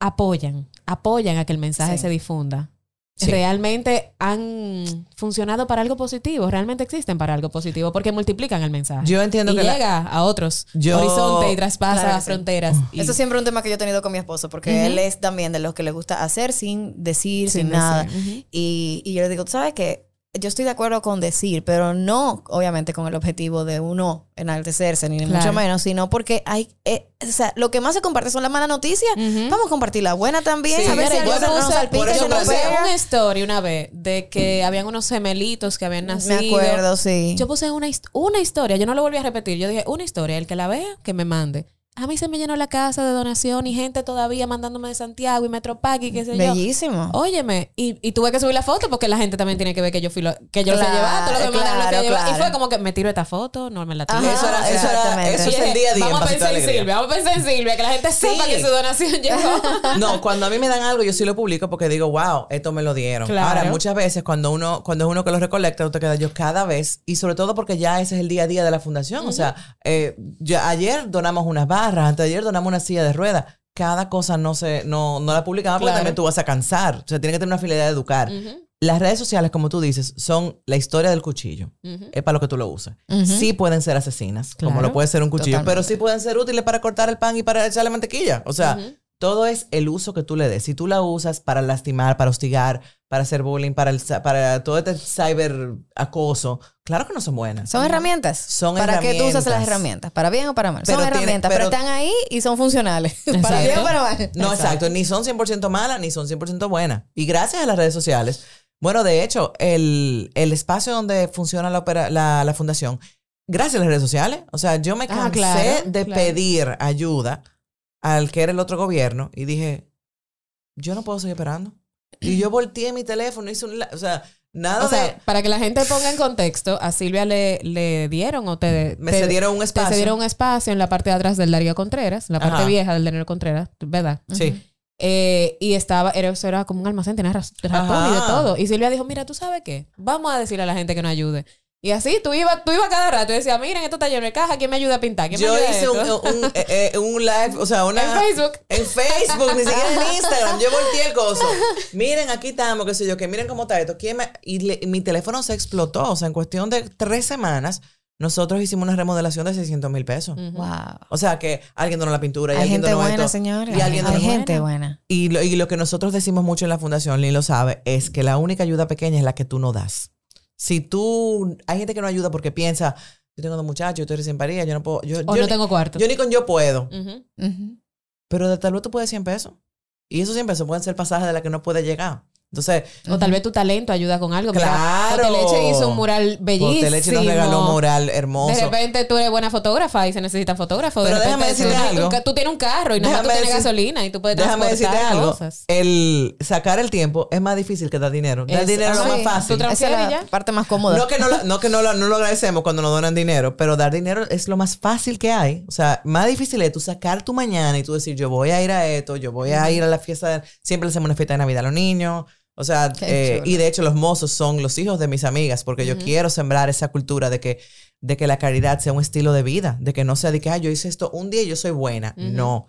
apoyan, apoyan a que el mensaje Sí. se difunda. Sí. Realmente han funcionado para algo positivo, realmente existen para algo positivo porque multiplican el mensaje. Yo entiendo y que la- llega a otros Yo- horizontes y traspasa Claro que sí. fronteras. Y- Eso siempre es un tema que yo he tenido con mi esposo, porque él es también de los que le gusta hacer sin decir, sin, Sin nada. decir. Y, y yo le digo, ¿tú sabes qué? Yo estoy de acuerdo con decir, pero no, obviamente, con el objetivo de uno enaltecerse, ni mucho menos, sino porque hay, eh, o sea, lo que más se comparte son las malas noticias. Vamos a compartir la buena también. Sí, a ver si yo puse, no una story una vez de que habían unos gemelitos que habían nacido. Me acuerdo, sí. Yo puse una, una historia, yo no lo volví a repetir. Yo dije, una historia, el que la vea, que me mande. A mí se me llenó la casa de donación y gente todavía mandándome de Santiago y Metropac y qué sé yo. Bellísimo. Óyeme, y, y tuve que subir la foto porque la gente también tiene que ver que yo fui lo, que yo lo Claro, llevar, todo lo que mandaron lo a claro. Y claro. fue como que me tiro esta foto, no me la tiro. Ajá, eso era, eso era, eso es el día a día. Vamos a pensar en. Silvia, vamos a pensar en Silvia, que la gente sepa Sí. que su donación llegó. No, cuando a mí me dan algo, yo sí lo publico porque digo, wow, esto me lo dieron. Claro. Ahora, muchas veces cuando uno, cuando es uno que lo recolecta, te quedas yo cada vez, y sobre todo porque ya ese es el día a día de la fundación. O sea, eh, ya ayer donamos unas barras, antes de ayer donamos una silla de ruedas. Cada cosa no se, no, no la publicamos porque Claro. también tú vas a cansar. O sea, tiene que tener una finalidad de educar. Las redes sociales, como tú dices, son la historia del cuchillo. Es para lo que tú lo usas. Sí pueden ser asesinas, como lo puede ser un cuchillo, Totalmente. pero sí pueden ser útiles para cortar el pan y para echarle mantequilla. O sea. Todo es el uso que tú le des. Si tú la usas para lastimar, para hostigar, para hacer bullying, para, el, para todo este cyber acoso, claro que no son buenas. Son herramientas. Son ¿Para qué tú usas herramientas. las herramientas? ¿Para bien o para mal? Pero son tiene- herramientas, pero, pero- están ahí y son funcionales. para bien o para mal. No, exacto. Ni son 100% malas, ni son 100% buenas. Y gracias a las redes sociales, bueno, de hecho, el, el espacio donde funciona la, opera- la, la fundación, gracias a las redes sociales, o sea, yo me Ah, cansé claro, de claro. pedir ayuda al que era el otro gobierno y dije, yo no puedo seguir esperando. Y yo volteé mi teléfono, hice un... O sea, nada O sea, de... para que la gente ponga en contexto, a Silvia le, le dieron o te... Me te- cedieron un te espacio. cedieron un espacio en la parte de atrás del Darío Contreras, la parte Ajá. vieja del Darío Contreras, ¿verdad? Sí. Eh, y estaba, era, eso era como un almacén, tenía ratón y de todo. Y Silvia dijo, mira, ¿tú sabes qué? Vamos a decirle a la gente que nos ayude. Y así, tú ibas tú iba cada rato y decías, miren, esto está lleno de caja, ¿quién me ayuda a pintar? ¿Quién Yo me ayuda hice un, esto?" un, eh, eh, un live, o sea, una... En Facebook. En Facebook, ni siquiera en Instagram. Yo volteé el coso. Miren, aquí estamos, qué sé yo, que miren cómo está esto. ¿Quién me- Y le- mi teléfono se explotó. O sea, en cuestión de tres semanas, nosotros hicimos una remodelación de 600 mil pesos. Wow. O sea, que alguien donó la pintura y Hay alguien gente donó buena, esto. señores. Y alguien Hay donó gente buena. y lo, y lo que nosotros decimos mucho en la fundación, Lin lo sabe, es que la única ayuda pequeña es la que tú no das. Si tú, hay gente que no ayuda porque piensa, yo tengo dos muchachos, yo estoy recién parida, yo no puedo, yo, O yo no ni- tengo cuarto. yo ni con yo puedo. Pero de tal vez tú puedes 100 pesos. Y esos 100 pesos pueden ser pasajes de la que no puede llegar. Entonces, O tal vez tu talento ayuda con algo. Claro. Hoteleche hizo un mural bellísimo. Hoteleche nos regaló un mural hermoso. De repente tú eres buena fotógrafa y se necesita fotógrafo. De Pero repente déjame decirte tú, algo. tú- tú tienes un carro y nada más tú tienes decir- gasolina y tú puedes Déjame transportar decirte algo. cosas. El sacar el tiempo es más difícil que dar dinero. Dar Es- dinero es lo más fácil. Tú Esa es la parte más cómoda. No que, no, lo- no, que no, lo, no lo agradecemos cuando nos donan dinero, pero dar dinero es lo más fácil que hay. O sea, más difícil es tú sacar tu mañana y tú decir, yo voy a ir a esto, yo voy a ir a la fiesta. de- Siempre le hacemos una fiesta de Navidad a los niños. O sea, eh, y de hecho los mozos son los hijos de mis amigas porque yo quiero sembrar esa cultura de que, de que la caridad sea un estilo de vida, de que no sea de que, "Ay, yo hice esto un día y yo soy buena. No.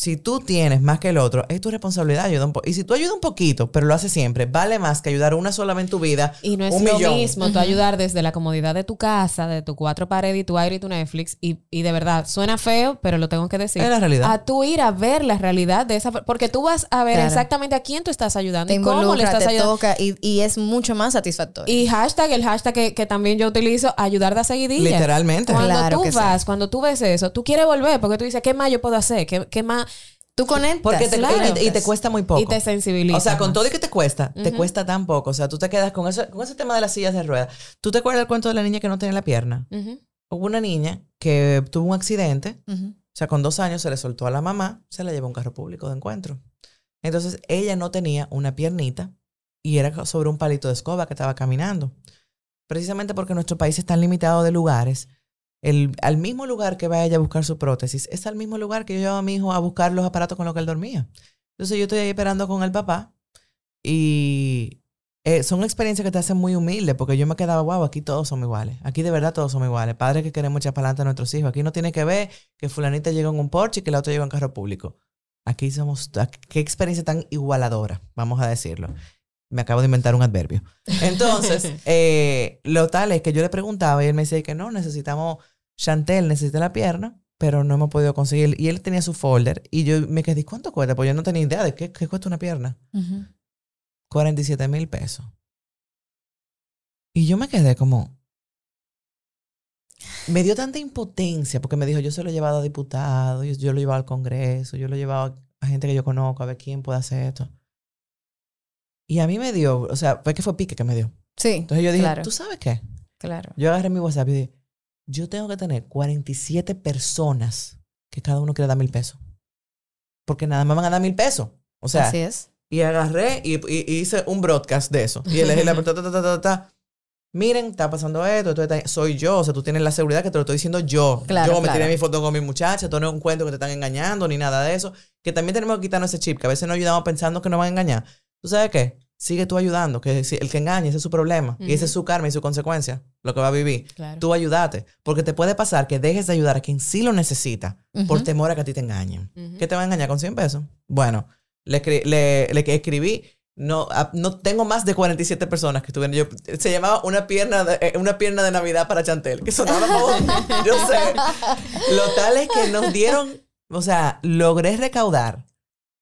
Si tú tienes más que el otro, es tu responsabilidad. Ayuda un po- y si tú ayudas un poquito, pero lo haces siempre, vale más que ayudar una sola vez en tu vida. Y no es un lo millón. mismo tú ayudar desde la comodidad de tu casa, de tu cuatro paredes y tu aire y tu Netflix. Y, y de verdad, suena feo, pero lo tengo que decir. Es la realidad. A tú ir a ver la realidad de esa... Porque tú vas a ver Claro. exactamente a quién tú estás ayudando te y cómo le estás te ayudando. toca y, y es mucho más satisfactorio. Y hashtag, el hashtag que, que también yo utilizo, ayudar de seguidilla. Literalmente. Cuando Claro tú que sí. vas, cuando tú ves eso, tú quieres volver porque tú dices, ¿qué más yo puedo hacer? ¿Qué, qué más? Tú conectas. Porque te, Claro. y, y te cuesta muy poco. Y te sensibiliza. O sea, con más. todo y que te cuesta, te cuesta tan poco. O sea, tú te quedas con, eso, con ese tema de las sillas de ruedas. ¿Tú te acuerdas del cuento de la niña que no tenía la pierna? Hubo una niña que tuvo un accidente. O sea, con dos años se le soltó a la mamá, se la llevó a un carro público de encuentro. Entonces, ella no tenía una piernita y era sobre un palito de escoba que estaba caminando. Precisamente porque nuestro país es tan limitado de lugares. El, al mismo lugar que va ella a buscar su prótesis, es al mismo lugar que yo llevaba a mi hijo a buscar los aparatos con los que él dormía. Entonces yo estoy ahí esperando con el papá y eh, son experiencias que te hacen muy humilde porque yo me quedaba, wow, aquí todos somos iguales. Aquí de verdad todos somos iguales. Padres que queremos echar para adelante a nuestros hijos. Aquí no tiene que ver que fulanita llegó en un Porsche y que la otra llegó en carro público. Aquí somos, qué experiencia tan igualadora, vamos a decirlo. Me acabo de inventar un adverbio. Entonces, eh, lo tal es que yo le preguntaba y él me decía que no, necesitamos, Chantel necesita la pierna, pero no hemos podido conseguir. Y él tenía su folder y yo me quedé, ¿cuánto cuesta? Pues yo no tenía idea de qué, qué cuesta una pierna. Ujú. 47 mil pesos. Y yo me quedé como... Me dio tanta impotencia porque me dijo, yo se lo he llevado a diputados, yo, yo lo he llevado al Congreso, yo lo he llevado a gente que yo conozco, a ver quién puede hacer esto. Y a mí me dio, o sea, fue que fue pique que me dio. Sí. Entonces yo dije, claro, ¿tú sabes qué? claro. Yo agarré mi WhatsApp y dije, yo tengo que tener 47 personas que cada uno quiera dar mil pesos. Porque nada más van a dar mil pesos. O sea, Así es. y agarré y, y- y hice un broadcast de eso. Y elegí la ta, ta, ta, ta, ta, ta. Miren, está pasando esto, soy yo. O sea, tú tienes la seguridad que te lo estoy diciendo yo. Claro, yo me claro. tiré mi foto con mi muchacha, esto no es un cuento que te están engañando ni nada de eso. Que también tenemos que quitarnos ese chip, que a veces nos ayudamos pensando que nos van a engañar. ¿Tú sabes qué? Sigue tú ayudando, que el que engañe, ese es su problema. Y ese es su karma y su consecuencia, lo que va a vivir. Claro. Tú ayúdate, porque te puede pasar que dejes de ayudar a quien sí lo necesita por temor a que a ti te engañen. ¿Qué te van a engañar con 100 pesos? Bueno, le, le, le escribí, no, a- no tengo más de 47 personas que estuvieron. Yo, se llamaba una pierna, de, eh, una pierna de Navidad para Chantel, que sonaba como, yo sé. Lo tal es que nos dieron, o sea, logré recaudar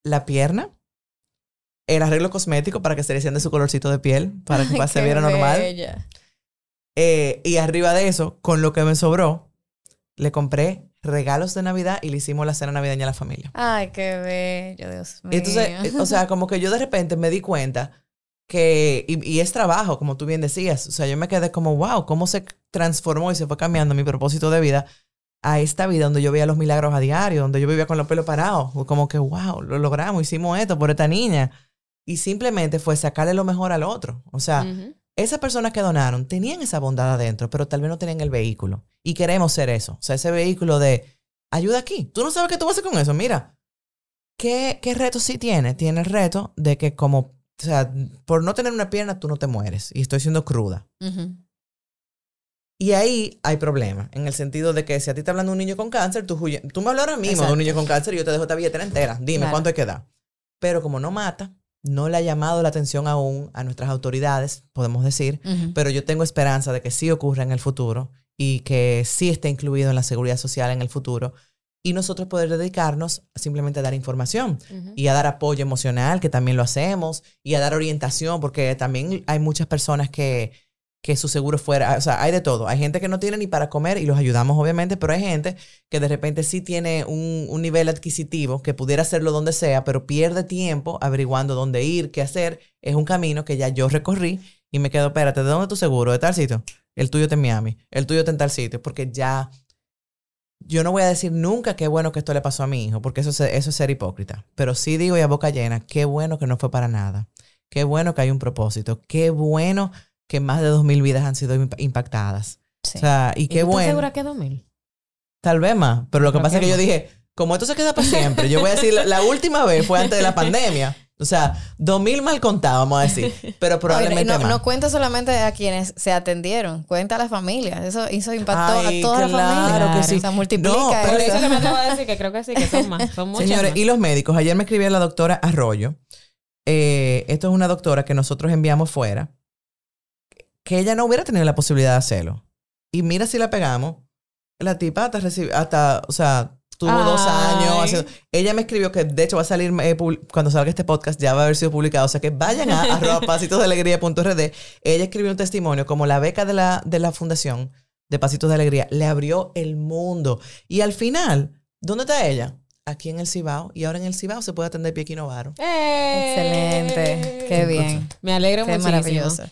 la pierna, el arreglo cosmético para que se le hicieran de su colorcito de piel, para que se viera normal. Eh, y arriba de eso, con lo que me sobró, le compré regalos de Navidad y le hicimos la cena navideña a la familia. Ay, qué bello, Dios mío. Entonces, eh, o sea, como que yo de repente me di cuenta que, y, y es trabajo, como tú bien decías, o sea, yo me quedé como, wow, cómo se transformó y se fue cambiando mi propósito de vida a esta vida donde yo veía los milagros a diario, donde yo vivía con los pelos parados, como que, wow, lo logramos, hicimos esto por esta niña. Y simplemente fue sacarle lo mejor al otro. O sea, esas personas que donaron tenían esa bondad adentro, pero tal vez no tenían el vehículo. Y queremos ser eso. O sea, ese vehículo de ayuda aquí. Tú no sabes qué tú vas a hacer con eso. Mira, ¿qué, qué reto sí tiene? Tiene el reto de que como, o sea, por no tener una pierna tú no te mueres. Y estoy siendo cruda. Y ahí hay problema, en el sentido de que si a ti te hablando un niño con cáncer, tú, tú me hablas ahora mismo de un niño con cáncer y yo te dejo esta billetera entera. Dime Claro. cuánto hay que dar. Pero como no mata, no le ha llamado la atención aún a nuestras autoridades, podemos decir, pero yo tengo esperanza de que sí ocurra en el futuro y que sí esté incluido en la seguridad social en el futuro y nosotros poder dedicarnos simplemente a dar información y a dar apoyo emocional, que también lo hacemos, y a dar orientación, porque también hay muchas personas que, que su seguro fuera, o sea, hay de todo. Hay gente que no tiene ni para comer y los ayudamos obviamente, pero hay gente que de repente sí tiene un, un nivel adquisitivo que pudiera hacerlo donde sea, pero pierde tiempo averiguando dónde ir, qué hacer. Es un camino que ya yo recorrí y me quedo, espérate, ¿de dónde tu seguro? ¿De tal sitio? El tuyo está en Miami, el tuyo está en tal sitio, porque ya yo no voy a decir nunca qué bueno que esto le pasó a mi hijo, porque eso es, eso es ser hipócrita. Pero sí digo y a boca llena, qué bueno que no fue para nada. Qué bueno que hay un propósito. Qué bueno que más de dos mil vidas han sido imp- impactadas. Sí. O sea, y ¿Y qué tú estás bueno. segura que 2000? Tal vez más. Pero lo que ¿Por pasa es que yo dije, como esto se queda para siempre, yo voy a decir, la, la última vez fue antes de la pandemia. O sea, dos mil mal contados, vamos a decir. Pero No, y probablemente no, más. no cuenta solamente a quienes se atendieron, cuenta a la familia. Eso, eso impactó Ay, a toda la claro familia. que sí. O sea, multiplica No, pero eso. eso que me acabo de decir que creo que sí, que son más. Son muchas Señores, más. y los médicos. Ayer me escribía la doctora Arroyo. Eh, esto es una doctora que nosotros enviamos fuera. Que ella no hubiera tenido la posibilidad de hacerlo. Y mira si la pegamos. La tipa hasta, recibi- hasta o sea, tuvo dos Ay. años. haciendo- ella me escribió que de hecho va a salir, eh, cuando salga este podcast, ya va a haber sido publicado. O sea que vayan a arroba pasitosdealegría.rd. Ella escribió un testimonio como la beca de la, de la fundación de Pasitos de Alegría le abrió el mundo. Y al final, ¿dónde está ella? Aquí en el Cibao. Y ahora en el Cibao se puede atender Piequi Novaro. ¡Eh! Excelente. Qué bien. Me alegro Qué muchísimo. maravilloso.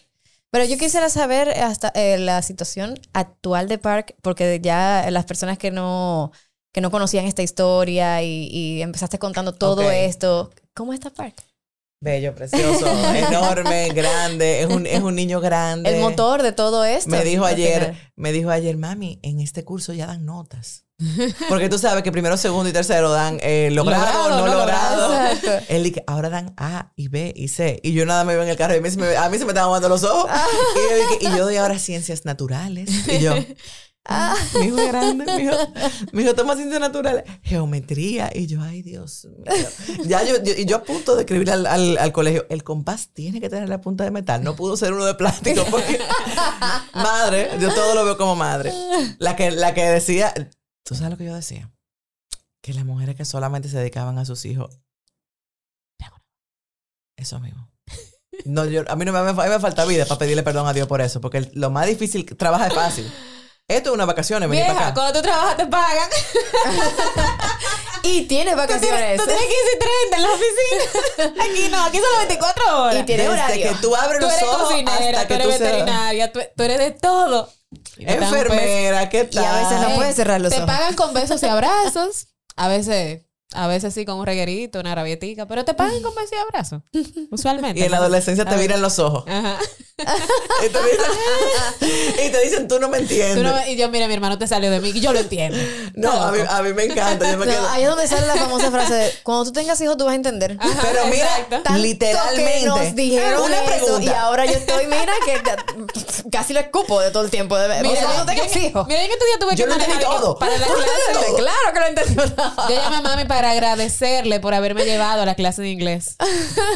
Pero yo quisiera saber hasta eh, la situación actual de Park, porque ya las personas que no, que no conocían esta historia y, y empezaste contando todo Ok. esto, ¿cómo está Park? Bello, precioso, enorme, grande. Es un, es un niño grande. El motor de todo esto. Me dijo ayer, me dijo ayer, mami, en este curso ya dan notas. Porque tú sabes que primero, segundo y tercero dan eh, logrado, Logrado, no logrado. Él dice, ahora dan A y B y C. Y yo nada me veo en el carro y a mí se me, a mí se me estaban dando los ojos. y, yo dije, y yo doy ahora ciencias naturales. Y yo, ah, mi hijo es grande, mi hijo, mi hijo toma ciencias naturales. Geometría. Y yo, ay, Dios mío. Ya yo, yo, y yo a punto de escribir al, al, al colegio, el compás tiene que tener la punta de metal. No pudo ser uno de plástico porque, madre, yo todo lo veo como madre. La que, la que decía, ¿tú sabes lo que yo decía? Que las mujeres que solamente se dedicaban a sus hijos eso mismo. No, yo, a mí no me, a mí me falta vida para pedirle perdón a Dios por eso, porque lo más difícil, trabajar es fácil. Esto es una vacaciones, venir para acá. cuando tú trabajas te pagan. Y tienes Tú vacaciones. tienes, tú tienes 15 y 30 en la oficina. Aquí no, aquí son 24 horas. Y tiene Desde horario. que tú abres Tú los eres ojos cocinera, hasta tú que eres tú seas veterinaria, tú, tú eres de todo. Te enfermera, ¿qué Y a tal? veces no puedes cerrar los Te ojos. pagan con besos y abrazos. A veces, a veces sí con un reguerito, una rabietica, pero te pagan con besos y abrazos. Usualmente. Y en la adolescencia te miran los ojos. Ajá. Y te dicen, y te dicen, tú no me entiendes. Tú no me- y yo, mira, mi hermano te salió de mí y yo lo entiendo. No, a mí, a mí me encanta. Yo me No, quedo. ahí es donde sale la famosa frase de cuando tú tengas hijos tú vas a entender. Ajá, Pero mira, exacto. Tanto literalmente. que nos dijeron una eso, pregunta. y ahora yo estoy, mira, que casi lo escupo de todo el tiempo. De, Mira, o sea, yo- hijos. Mira, en estos días tuve Yo que lo entendí todo. para la clase. todo. Claro que lo entendió. Yo llamé a mami para agradecerle por haberme llevado a la clase de inglés.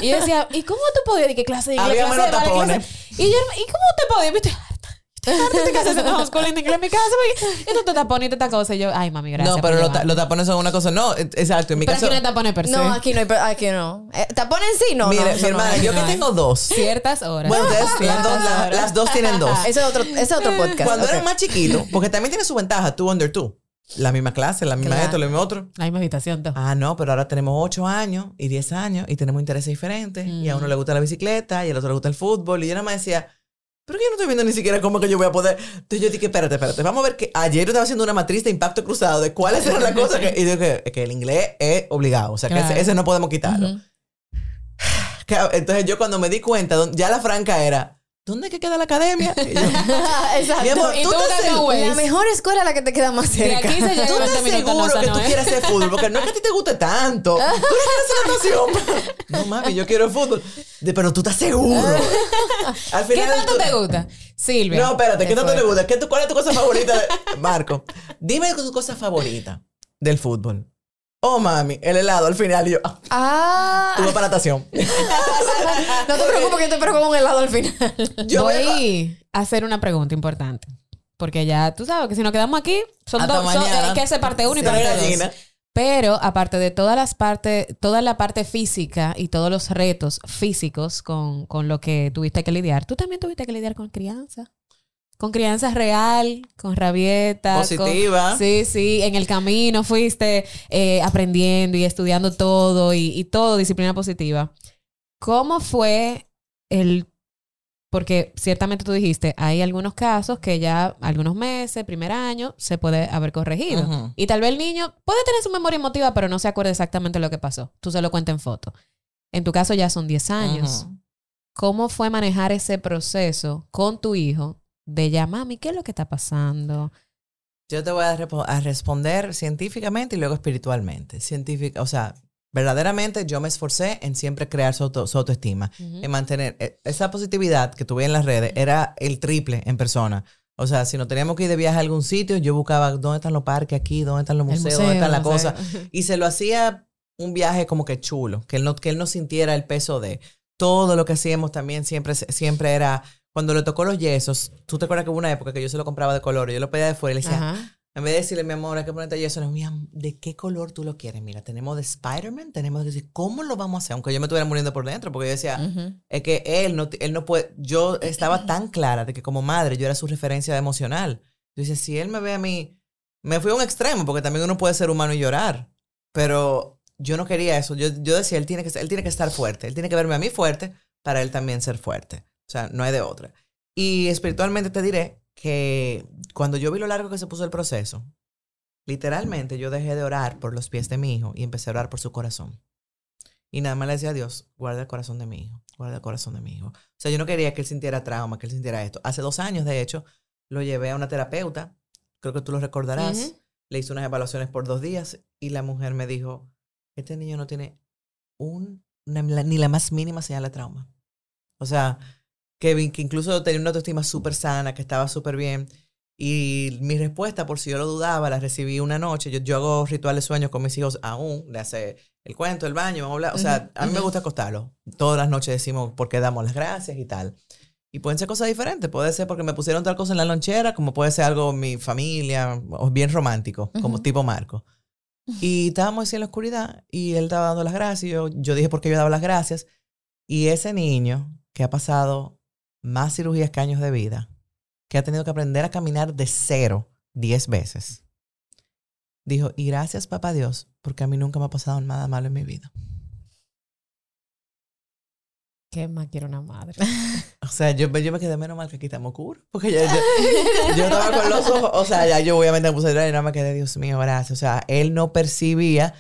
Y decía, ¿y cómo tú podías? ¿Y qué clase de inglés? Había Clase menos de tapones. clase- Y yo, ¿y cómo te podías? Estoy harta de esta de homeschooling de inglés en mi casa. porque- Y tú te tapones y esta cosa. Y yo, ay, mami, gracias. No, pero los, ta- los tapones son una cosa. No, eh, exacto. En mi Pero caso. aquí no hay tapones per se. No, aquí no, hay- aquí no. Eh, ¿Tapones sí? No, mire, no, mi no hermana, hay. yo que no tengo dos. Ciertas horas. Bueno, ustedes, las, dos, las- las dos tienen dos. Ese es otro, ese es otro podcast. Cuando ok. eran más chiquitos, porque también tiene su ventaja, two under two. La misma clase, la misma Claro. esto, lo mismo otro. La misma habitación, todo. Ah, no, pero ahora tenemos 8 años y 10 años y tenemos intereses diferentes. Y a uno le gusta la bicicleta y al otro le gusta el fútbol. Y yo nada más decía, pero yo no estoy viendo ni siquiera cómo que yo voy a poder. Entonces yo dije, espérate, espérate. Vamos a ver que ayer yo estaba haciendo una matriz de impacto cruzado de cuáles eran las cosas que. Y digo que, que el inglés es obligado. O sea, que ese, ese no podemos quitarlo. Entonces yo cuando me di cuenta, ya la franca era, ¿dónde es que queda la academia? Y yo, Exacto. Mi amor, Y tú tú segura? Waze. La mejor escuela es la que te queda más De cerca. aquí se llega ¿Tú 20 estás seguro no, que no tú es. quieres hacer fútbol? Porque no es que a ti te guste tanto. Tú no quieres hacer natación. No, mami, yo quiero fútbol. De, pero tú estás seguro. Al ¿Qué final. tanto tú- te gusta? Silvia. No, espérate, ¿qué Qué tanto te gusta? ¿Qué tu- ¿Cuál es tu cosa favorita, de- Marco? Dime tu cosa favorita del fútbol. Oh, mami, el helado al final. Y yo, ah, Ah, vas para natación. no te preocupes que yo te espero con un helado al final. Yo voy a hacer una pregunta importante. Porque ya tú sabes que si nos quedamos aquí, son Hasta dos. son-. Hay que hacer parte uno y Sí, parte gallina. dos. Pero aparte de todas las partes, toda la parte física y todos los retos físicos con, con lo que tuviste que lidiar, tú también tuviste que lidiar con crianza. Con crianza real, con rabieta. con- Positiva. sí, sí. En el camino fuiste eh, aprendiendo y estudiando todo y, y todo, disciplina positiva. ¿Cómo fue el porque ciertamente tú dijiste, hay algunos casos que ya algunos meses, primer año, se puede haber corregido. Y tal vez el niño puede tener su memoria emotiva, pero no se acuerda exactamente lo que pasó. Tú se lo cuentas en foto. En tu caso ya son 10 años. ¿Cómo fue manejar ese proceso con tu hijo de ya, mami, qué es lo que está pasando? Yo te voy a, responder científicamente y luego espiritualmente. Científica, o sea, verdaderamente yo me esforcé en siempre crear su, auto- su autoestima, en mantener eh, esa positividad que tuve en las redes, era el triple en persona. O sea, si no teníamos que ir de viaje a algún sitio, yo buscaba dónde están los parques aquí, dónde están los museos, museo, dónde están las cosas. Y se lo hacía un viaje como que chulo, que él no, que él no sintiera el peso de todo lo que hacíamos también siempre, siempre era, cuando le tocó los yesos, tú te acuerdas que hubo una época que yo se lo compraba de color, yo lo pedía de fuera y le decía, Ajá. en vez de decirle, mi amor, hay que ponerte yeso, no, mi ¿de qué color tú lo quieres? Mira, tenemos de Spider-Man, tenemos de decir, ¿cómo lo vamos a hacer? Aunque yo me estuviera muriendo por dentro, porque yo decía, Ujú. es que él no, él no puede, yo estaba tan clara de que como madre yo era su referencia emocional. Yo decía, si él me ve a mí, me fui a un extremo, porque también uno puede ser humano y llorar, pero yo no quería eso. Yo, yo decía, él tiene, que, él tiene que estar fuerte, él tiene que verme a mí fuerte para él también ser fuerte. O sea, no hay de otra. Y espiritualmente te diré que cuando yo vi lo largo que se puso el proceso, literalmente yo dejé de orar por los pies de mi hijo y empecé a orar por su corazón. Y nada más le decía a Dios, guarda el corazón de mi hijo, guarda el corazón de mi hijo. O sea, yo no quería que él sintiera trauma, que él sintiera esto. Hace dos años, de hecho, lo llevé a una terapeuta, creo que tú lo recordarás. Le hice unas evaluaciones por dos días y la mujer me dijo, este niño no tiene un, una- ni la más mínima señal de trauma. O sea, que, vi- que incluso tenía una autoestima súper sana, que estaba súper bien. Y mi respuesta, por si yo lo dudaba, la recibí una noche. Yo, yo hago rituales sueños con mis hijos aún, le hace el cuento, el baño, vamos a hablar. O sea, a mí me gusta acostarlo. Todas las noches decimos por qué damos las gracias y tal. Y pueden ser cosas diferentes. Puede ser porque me pusieron tal cosa en la lonchera, como puede ser algo mi familia, o bien romántico, como Ujú. tipo Marco. Y estábamos así en la oscuridad y él estaba dando las gracias. Y yo, yo dije por qué yo daba las gracias. Y ese niño, que ha pasado más cirugías que años de vida, que ha tenido que aprender a caminar de cero diez veces, dijo, y gracias papá Dios, porque a mí nunca me ha pasado nada malo en mi vida. ¿Qué más quiero una madre? O sea, yo, yo me quedé menos mal que aquí estamos cura. Porque ya, yo, yo estaba con los ojos. O sea, ya yo obviamente me puse a llorar y no me quedé, Dios mío, gracias. O sea, él no percibía.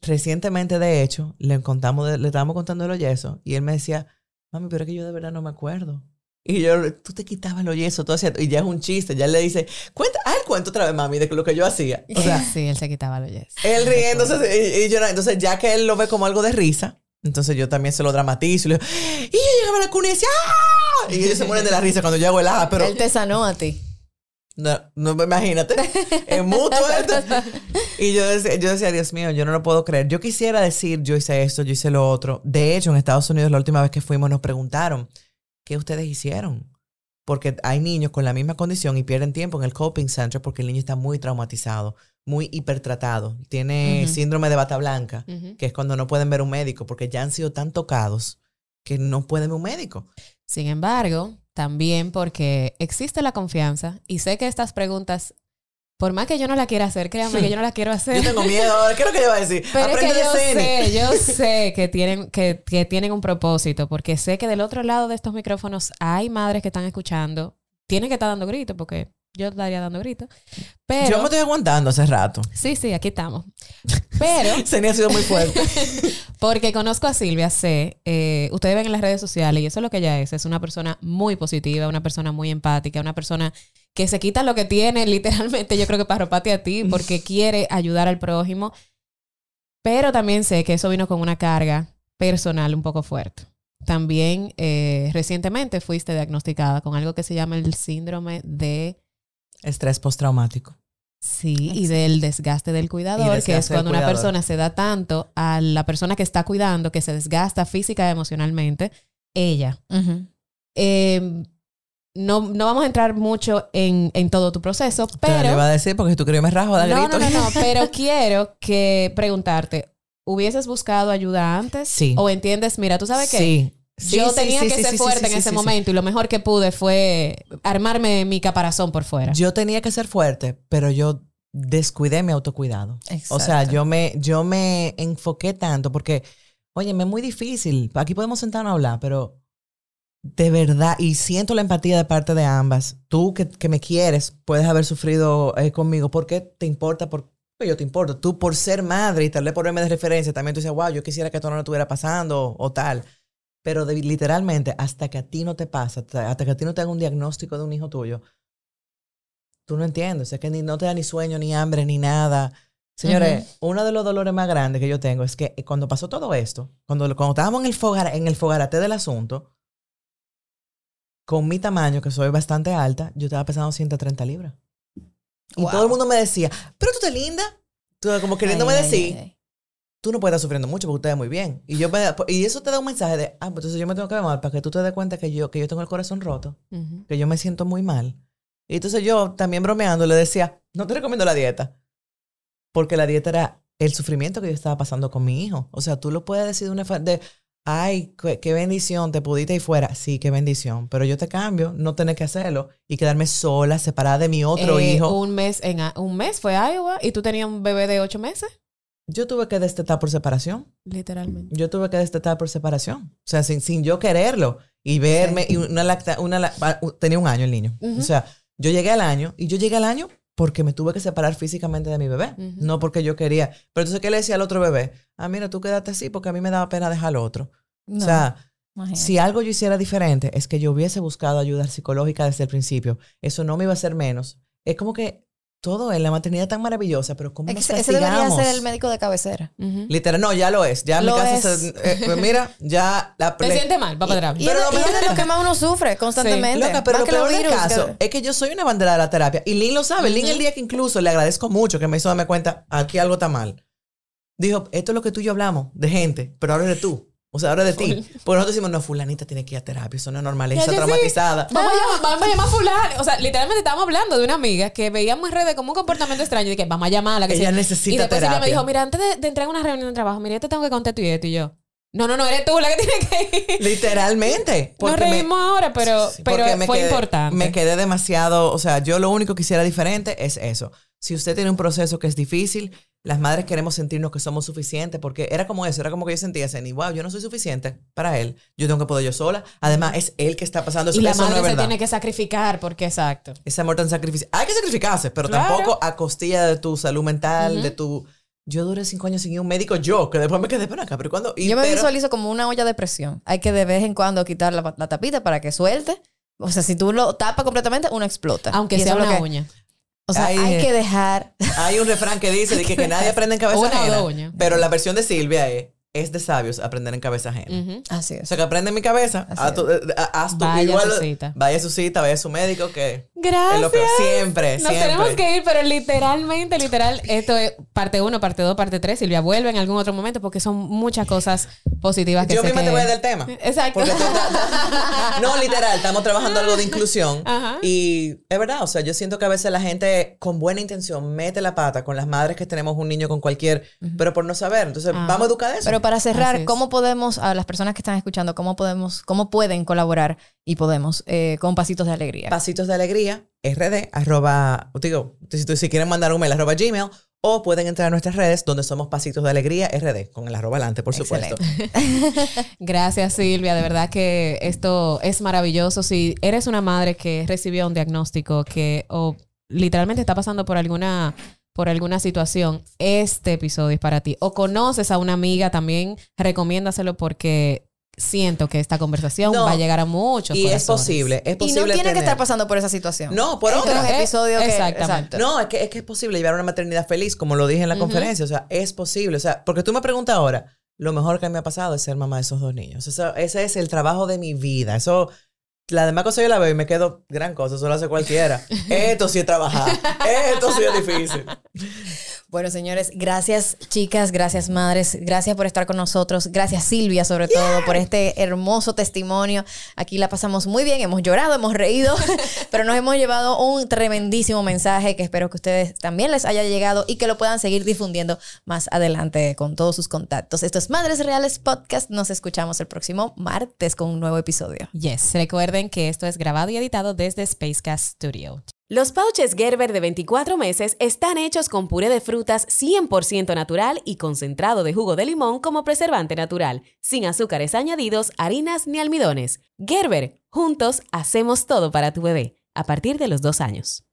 Recientemente, de hecho, le contamos, le estábamos contando los yesos y él me decía, mami, pero es que yo de verdad no me acuerdo. Y yo, tú te quitabas los yesos, todo hacía, y ya es un chiste. Ya le dice, cuenta, ah, el cuento otra vez, mami, de lo que yo hacía. O sea, sí, él se quitaba los yes. él riéndose y, y yo, no- entonces ya que él lo ve como algo de risa, entonces yo también se lo dramatizo y le digo, y yo llegaba a la cuna y decía, ¡ah! Y ellos se mueren de la risa cuando yo hago el ah, pero Él te sanó a ti. No, no imagínate, es mutuo esto. Y yo decía, yo decía, Dios mío, yo no lo puedo creer. Yo quisiera decir, yo hice esto, yo hice lo otro. De hecho, en Estados Unidos la última vez que fuimos nos preguntaron, ¿qué ustedes hicieron? Porque hay niños con la misma condición y pierden tiempo en el coping center porque el niño está muy traumatizado, muy hipertratado. Tiene síndrome de bata blanca, que es cuando no pueden ver un médico porque ya han sido tan tocados que no pueden ver un médico. Sin embargo, también porque existe la confianza y sé que estas preguntas, por más que yo no la quiera hacer, créanme que yo no la quiero hacer. Yo tengo miedo, ¿qué es lo que yo voy a decir? Pero es que de yo sé, yo sé que tienen, que, que tienen un propósito, porque sé que del otro lado de estos micrófonos hay madres que están escuchando, tienen que estar dando gritos, porque yo estaría dando gritos. Pero, Yo me estoy aguantando hace rato. sí, sí, aquí estamos. Pero, Ceni ha sido muy fuerte. porque conozco a Silvia, sé, eh, ustedes ven en las redes sociales y eso es lo que ella es, es una persona muy positiva, una persona muy empática, una persona que se quita lo que tiene literalmente, yo creo que para roparte a ti, porque quiere ayudar al prójimo, pero también sé que eso vino con una carga personal un poco fuerte. También eh, recientemente fuiste diagnosticada con algo que se llama el síndrome de Estrés postraumático. Sí, y del desgaste del cuidador, Y que es desgaste cuando una persona se da tanto a la persona que está cuidando, que se desgasta física y emocionalmente, ella. Eh, no, no vamos a entrar mucho en, en todo tu proceso, Te le pero... iba a decir porque tú crees me rajo da No, grito. no, no, no, pero quiero que preguntarte, ¿hubieses buscado ayuda antes? Sí. ¿O entiendes, mira, tú sabes qué? Sí. Sí, Yo tenía sí, que sí, ser fuerte en ese momento y lo mejor que pude fue armarme mi caparazón por fuera. Yo tenía que ser fuerte, pero yo descuidé mi autocuidado. O sea, Exacto. yo me, yo me enfoqué tanto porque, oye, me es muy difícil. Aquí podemos sentarnos a hablar, pero de verdad, y siento la empatía de parte de ambas. Tú que, que me quieres, puedes haber sufrido eh, conmigo. ¿Por qué te importa? Por, yo te importo. Tú por ser madre y tal vez por verme de referencia, también tú dices, wow, yo quisiera que esto no estuviera pasando o tal. Pero de- literalmente, hasta que a ti no te pasa, hasta hasta que a ti no te haga un diagnóstico de un hijo tuyo, tú no entiendes. Es que ni, no te da ni sueño, ni hambre, ni nada. Señores, uno de los dolores más grandes que yo tengo es que cuando pasó todo esto, cuando, cuando estábamos en el, fogar, en el fogarate del asunto, con mi tamaño, que soy bastante alta, yo estaba pesando 130 libras. Y Wow. todo el mundo me decía, pero tú te linda. Tú, como queriéndome ay, decir, ay, ay. Tú no puedes estar sufriendo mucho porque usted es muy bien. Y, yo y eso te da un mensaje de, ah, pues entonces yo me tengo que ver mal para que tú te des cuenta que yo, que yo tengo el corazón roto, que yo me siento muy mal. Y entonces yo también bromeando le decía, no te recomiendo la dieta. Porque la dieta era el sufrimiento que yo estaba pasando con mi hijo. O sea, tú lo puedes decir de una de, ay, qué, bendición, te pudiste ir fuera. Sí, qué bendición. Pero yo te cambio, no tener que hacerlo y quedarme sola, separada de mi otro Eh, hijo. Un mes en un mes fue a Iowa y tú tenías un bebé de ocho meses, Yo tuve que destetar por separación. literalmente. Yo tuve que destetar por separación. O sea, sin, sin yo quererlo y verme. Y una lacta, una, ah, tenía un año el niño. Ujú. O sea, yo llegué al año y yo llegué al año porque me tuve que separar físicamente de mi bebé. Ujú. No porque yo quería. Pero entonces, ¿qué le decía al otro bebé? Ah, mira, tú quédate así porque a mí me daba pena dejar al otro. No, O sea, imagínate. si algo yo hiciera diferente es que yo hubiese buscado ayuda psicológica desde el principio. Eso no me iba a hacer menos. Es como que todo en la maternidad tan maravillosa, pero ¿cómo Es nos ese debería ser el médico de cabecera. Ujú. Literal, no, ya lo es. Ya en mi Lo casa, es. se- eh, pues mira, ya la Te sientes mal, va para atrás. Y, Pero es lo de- y es de lo que más uno sufre constantemente. Loca, pero Más lo peor del caso que- es que yo soy una bandera de la terapia. Y Lynn lo sabe. Lynn el día que incluso le agradezco mucho que me hizo darme cuenta, aquí algo está mal. Dijo, esto es lo que tú y yo hablamos, de gente, pero ahora es de tú. O sea, ahora de ti. Porque nosotros decimos, no, fulanita tiene que ir a terapia, eso no es normal, está sí. traumatizada. Vamos a, llamar, vamos a llamar a fulano. O sea, literalmente estábamos hablando de una amiga que veíamos en redes como un comportamiento extraño y que vamos a llamarla. Que Ella sí. necesita Y después ella me dijo, mira, antes de, de entrar a una reunión de trabajo, mira, yo te tengo que contar esto y esto y yo. No, no, no, eres tú la que tiene que ir. Literalmente. Nos porque me- reímos ahora, pero, Sí, pero fue quedé- importante. Me quedé demasiado, o sea, yo lo único que hiciera diferente es eso. Si usted tiene un proceso que es difícil, las madres queremos sentirnos que somos suficientes, porque era como eso, era como que yo sentía, Zeni, wow, yo no soy suficiente para él, yo tengo que poder yo sola. Además, es él que está pasando eso, y la eso no madre es se verdad. tiene que sacrificar, porque exacto. Ese amor tan sacrificial. Hay que sacrificarse, pero Claro. tampoco a costilla de tu salud mental, de tu... Yo duré cinco años sin ir a un médico yo, que después me quedé por acá, pero cuando... y Yo me pero- visualizo como una olla de presión. Hay que de vez en cuando quitar la, la tapita para que suelte. O sea, si tú lo tapas completamente, uno explota. Aunque Y sea una que- uña. O sea, Ay, hay que dejar. Hay un refrán que dice de que, que nadie aprende en cabeza Una o ajena. dos uñas. Pero la versión de Silvia es, es de sabios aprender en cabeza ajena. Ujú. Así O es. sea, que aprende en mi cabeza, haz tu, eh, haz tu- Vaya a igual, su cita. Vaya a su cita, vaya a su médico, que Gracias. es lo peor. Siempre, Nos siempre. tenemos que ir, pero literalmente, literal, esto es parte 1, parte 2, parte 3. Silvia vuelve en algún otro momento porque son muchas cosas positivas que Yo sé misma que- te voy a dar el tema. Exacto. Porque tú estás- no, literal, estamos trabajando algo de inclusión. Ajá. Y es verdad, o sea, yo siento que a veces la gente con buena intención mete la pata con las madres que tenemos un niño con cualquier, pero por no saber. Entonces, Ajá. vamos a educar eso. Pero para cerrar. ¿cómo podemos, a las personas que están escuchando, cómo podemos, cómo pueden colaborar y podemos eh, con pasitos de alegría? Pasitos de Alegría, RD, arroba, digo, si, quieren mandar un mail, arroba Gmail, o pueden entrar a nuestras redes donde somos Pasitos de Alegría, RD, con el arroba adelante, por supuesto. Gracias, Silvia. De verdad que esto es maravilloso. Si eres una madre que recibió un diagnóstico que o literalmente está pasando por alguna por alguna situación, este episodio es para ti. O conoces a una amiga también, recomiéndaselo porque siento que esta conversación No. va a llegar a muchos Y es posible, es Y posible no tiene que estar pasando por esa situación. No, por Este otra. es un Eh, episodio que... exactamente. exacto. No, es que, es que es posible llevar una maternidad feliz, como lo dije en la conferencia. O sea, es posible. O sea, porque tú me preguntas ahora, lo mejor que me ha pasado es ser mamá de esos dos niños. Eso- ese es el trabajo de mi vida. Eso, la demás cosa yo la veo y me quedo, gran cosa, eso lo hace cualquiera. Esto sí es trabajar. Esto sí es difícil. Bueno, señores, gracias chicas, gracias madres, gracias por estar con nosotros, gracias Silvia sobre todo por este hermoso testimonio. Aquí la pasamos muy bien, hemos llorado, hemos reído, pero nos hemos llevado un tremendísimo mensaje que espero que ustedes también les haya llegado y que lo puedan seguir difundiendo más adelante con todos sus contactos. Esto es Madres Reales Podcast, nos escuchamos el próximo martes con un nuevo episodio. Yes, que esto es grabado y editado desde Spacecast Studio. Los pouches Gerber de 24 meses están hechos con puré de frutas 100% natural y concentrado de jugo de limón como preservante natural, sin azúcares añadidos, harinas ni almidones. Gerber, juntos hacemos todo para tu bebé, a partir de los dos años.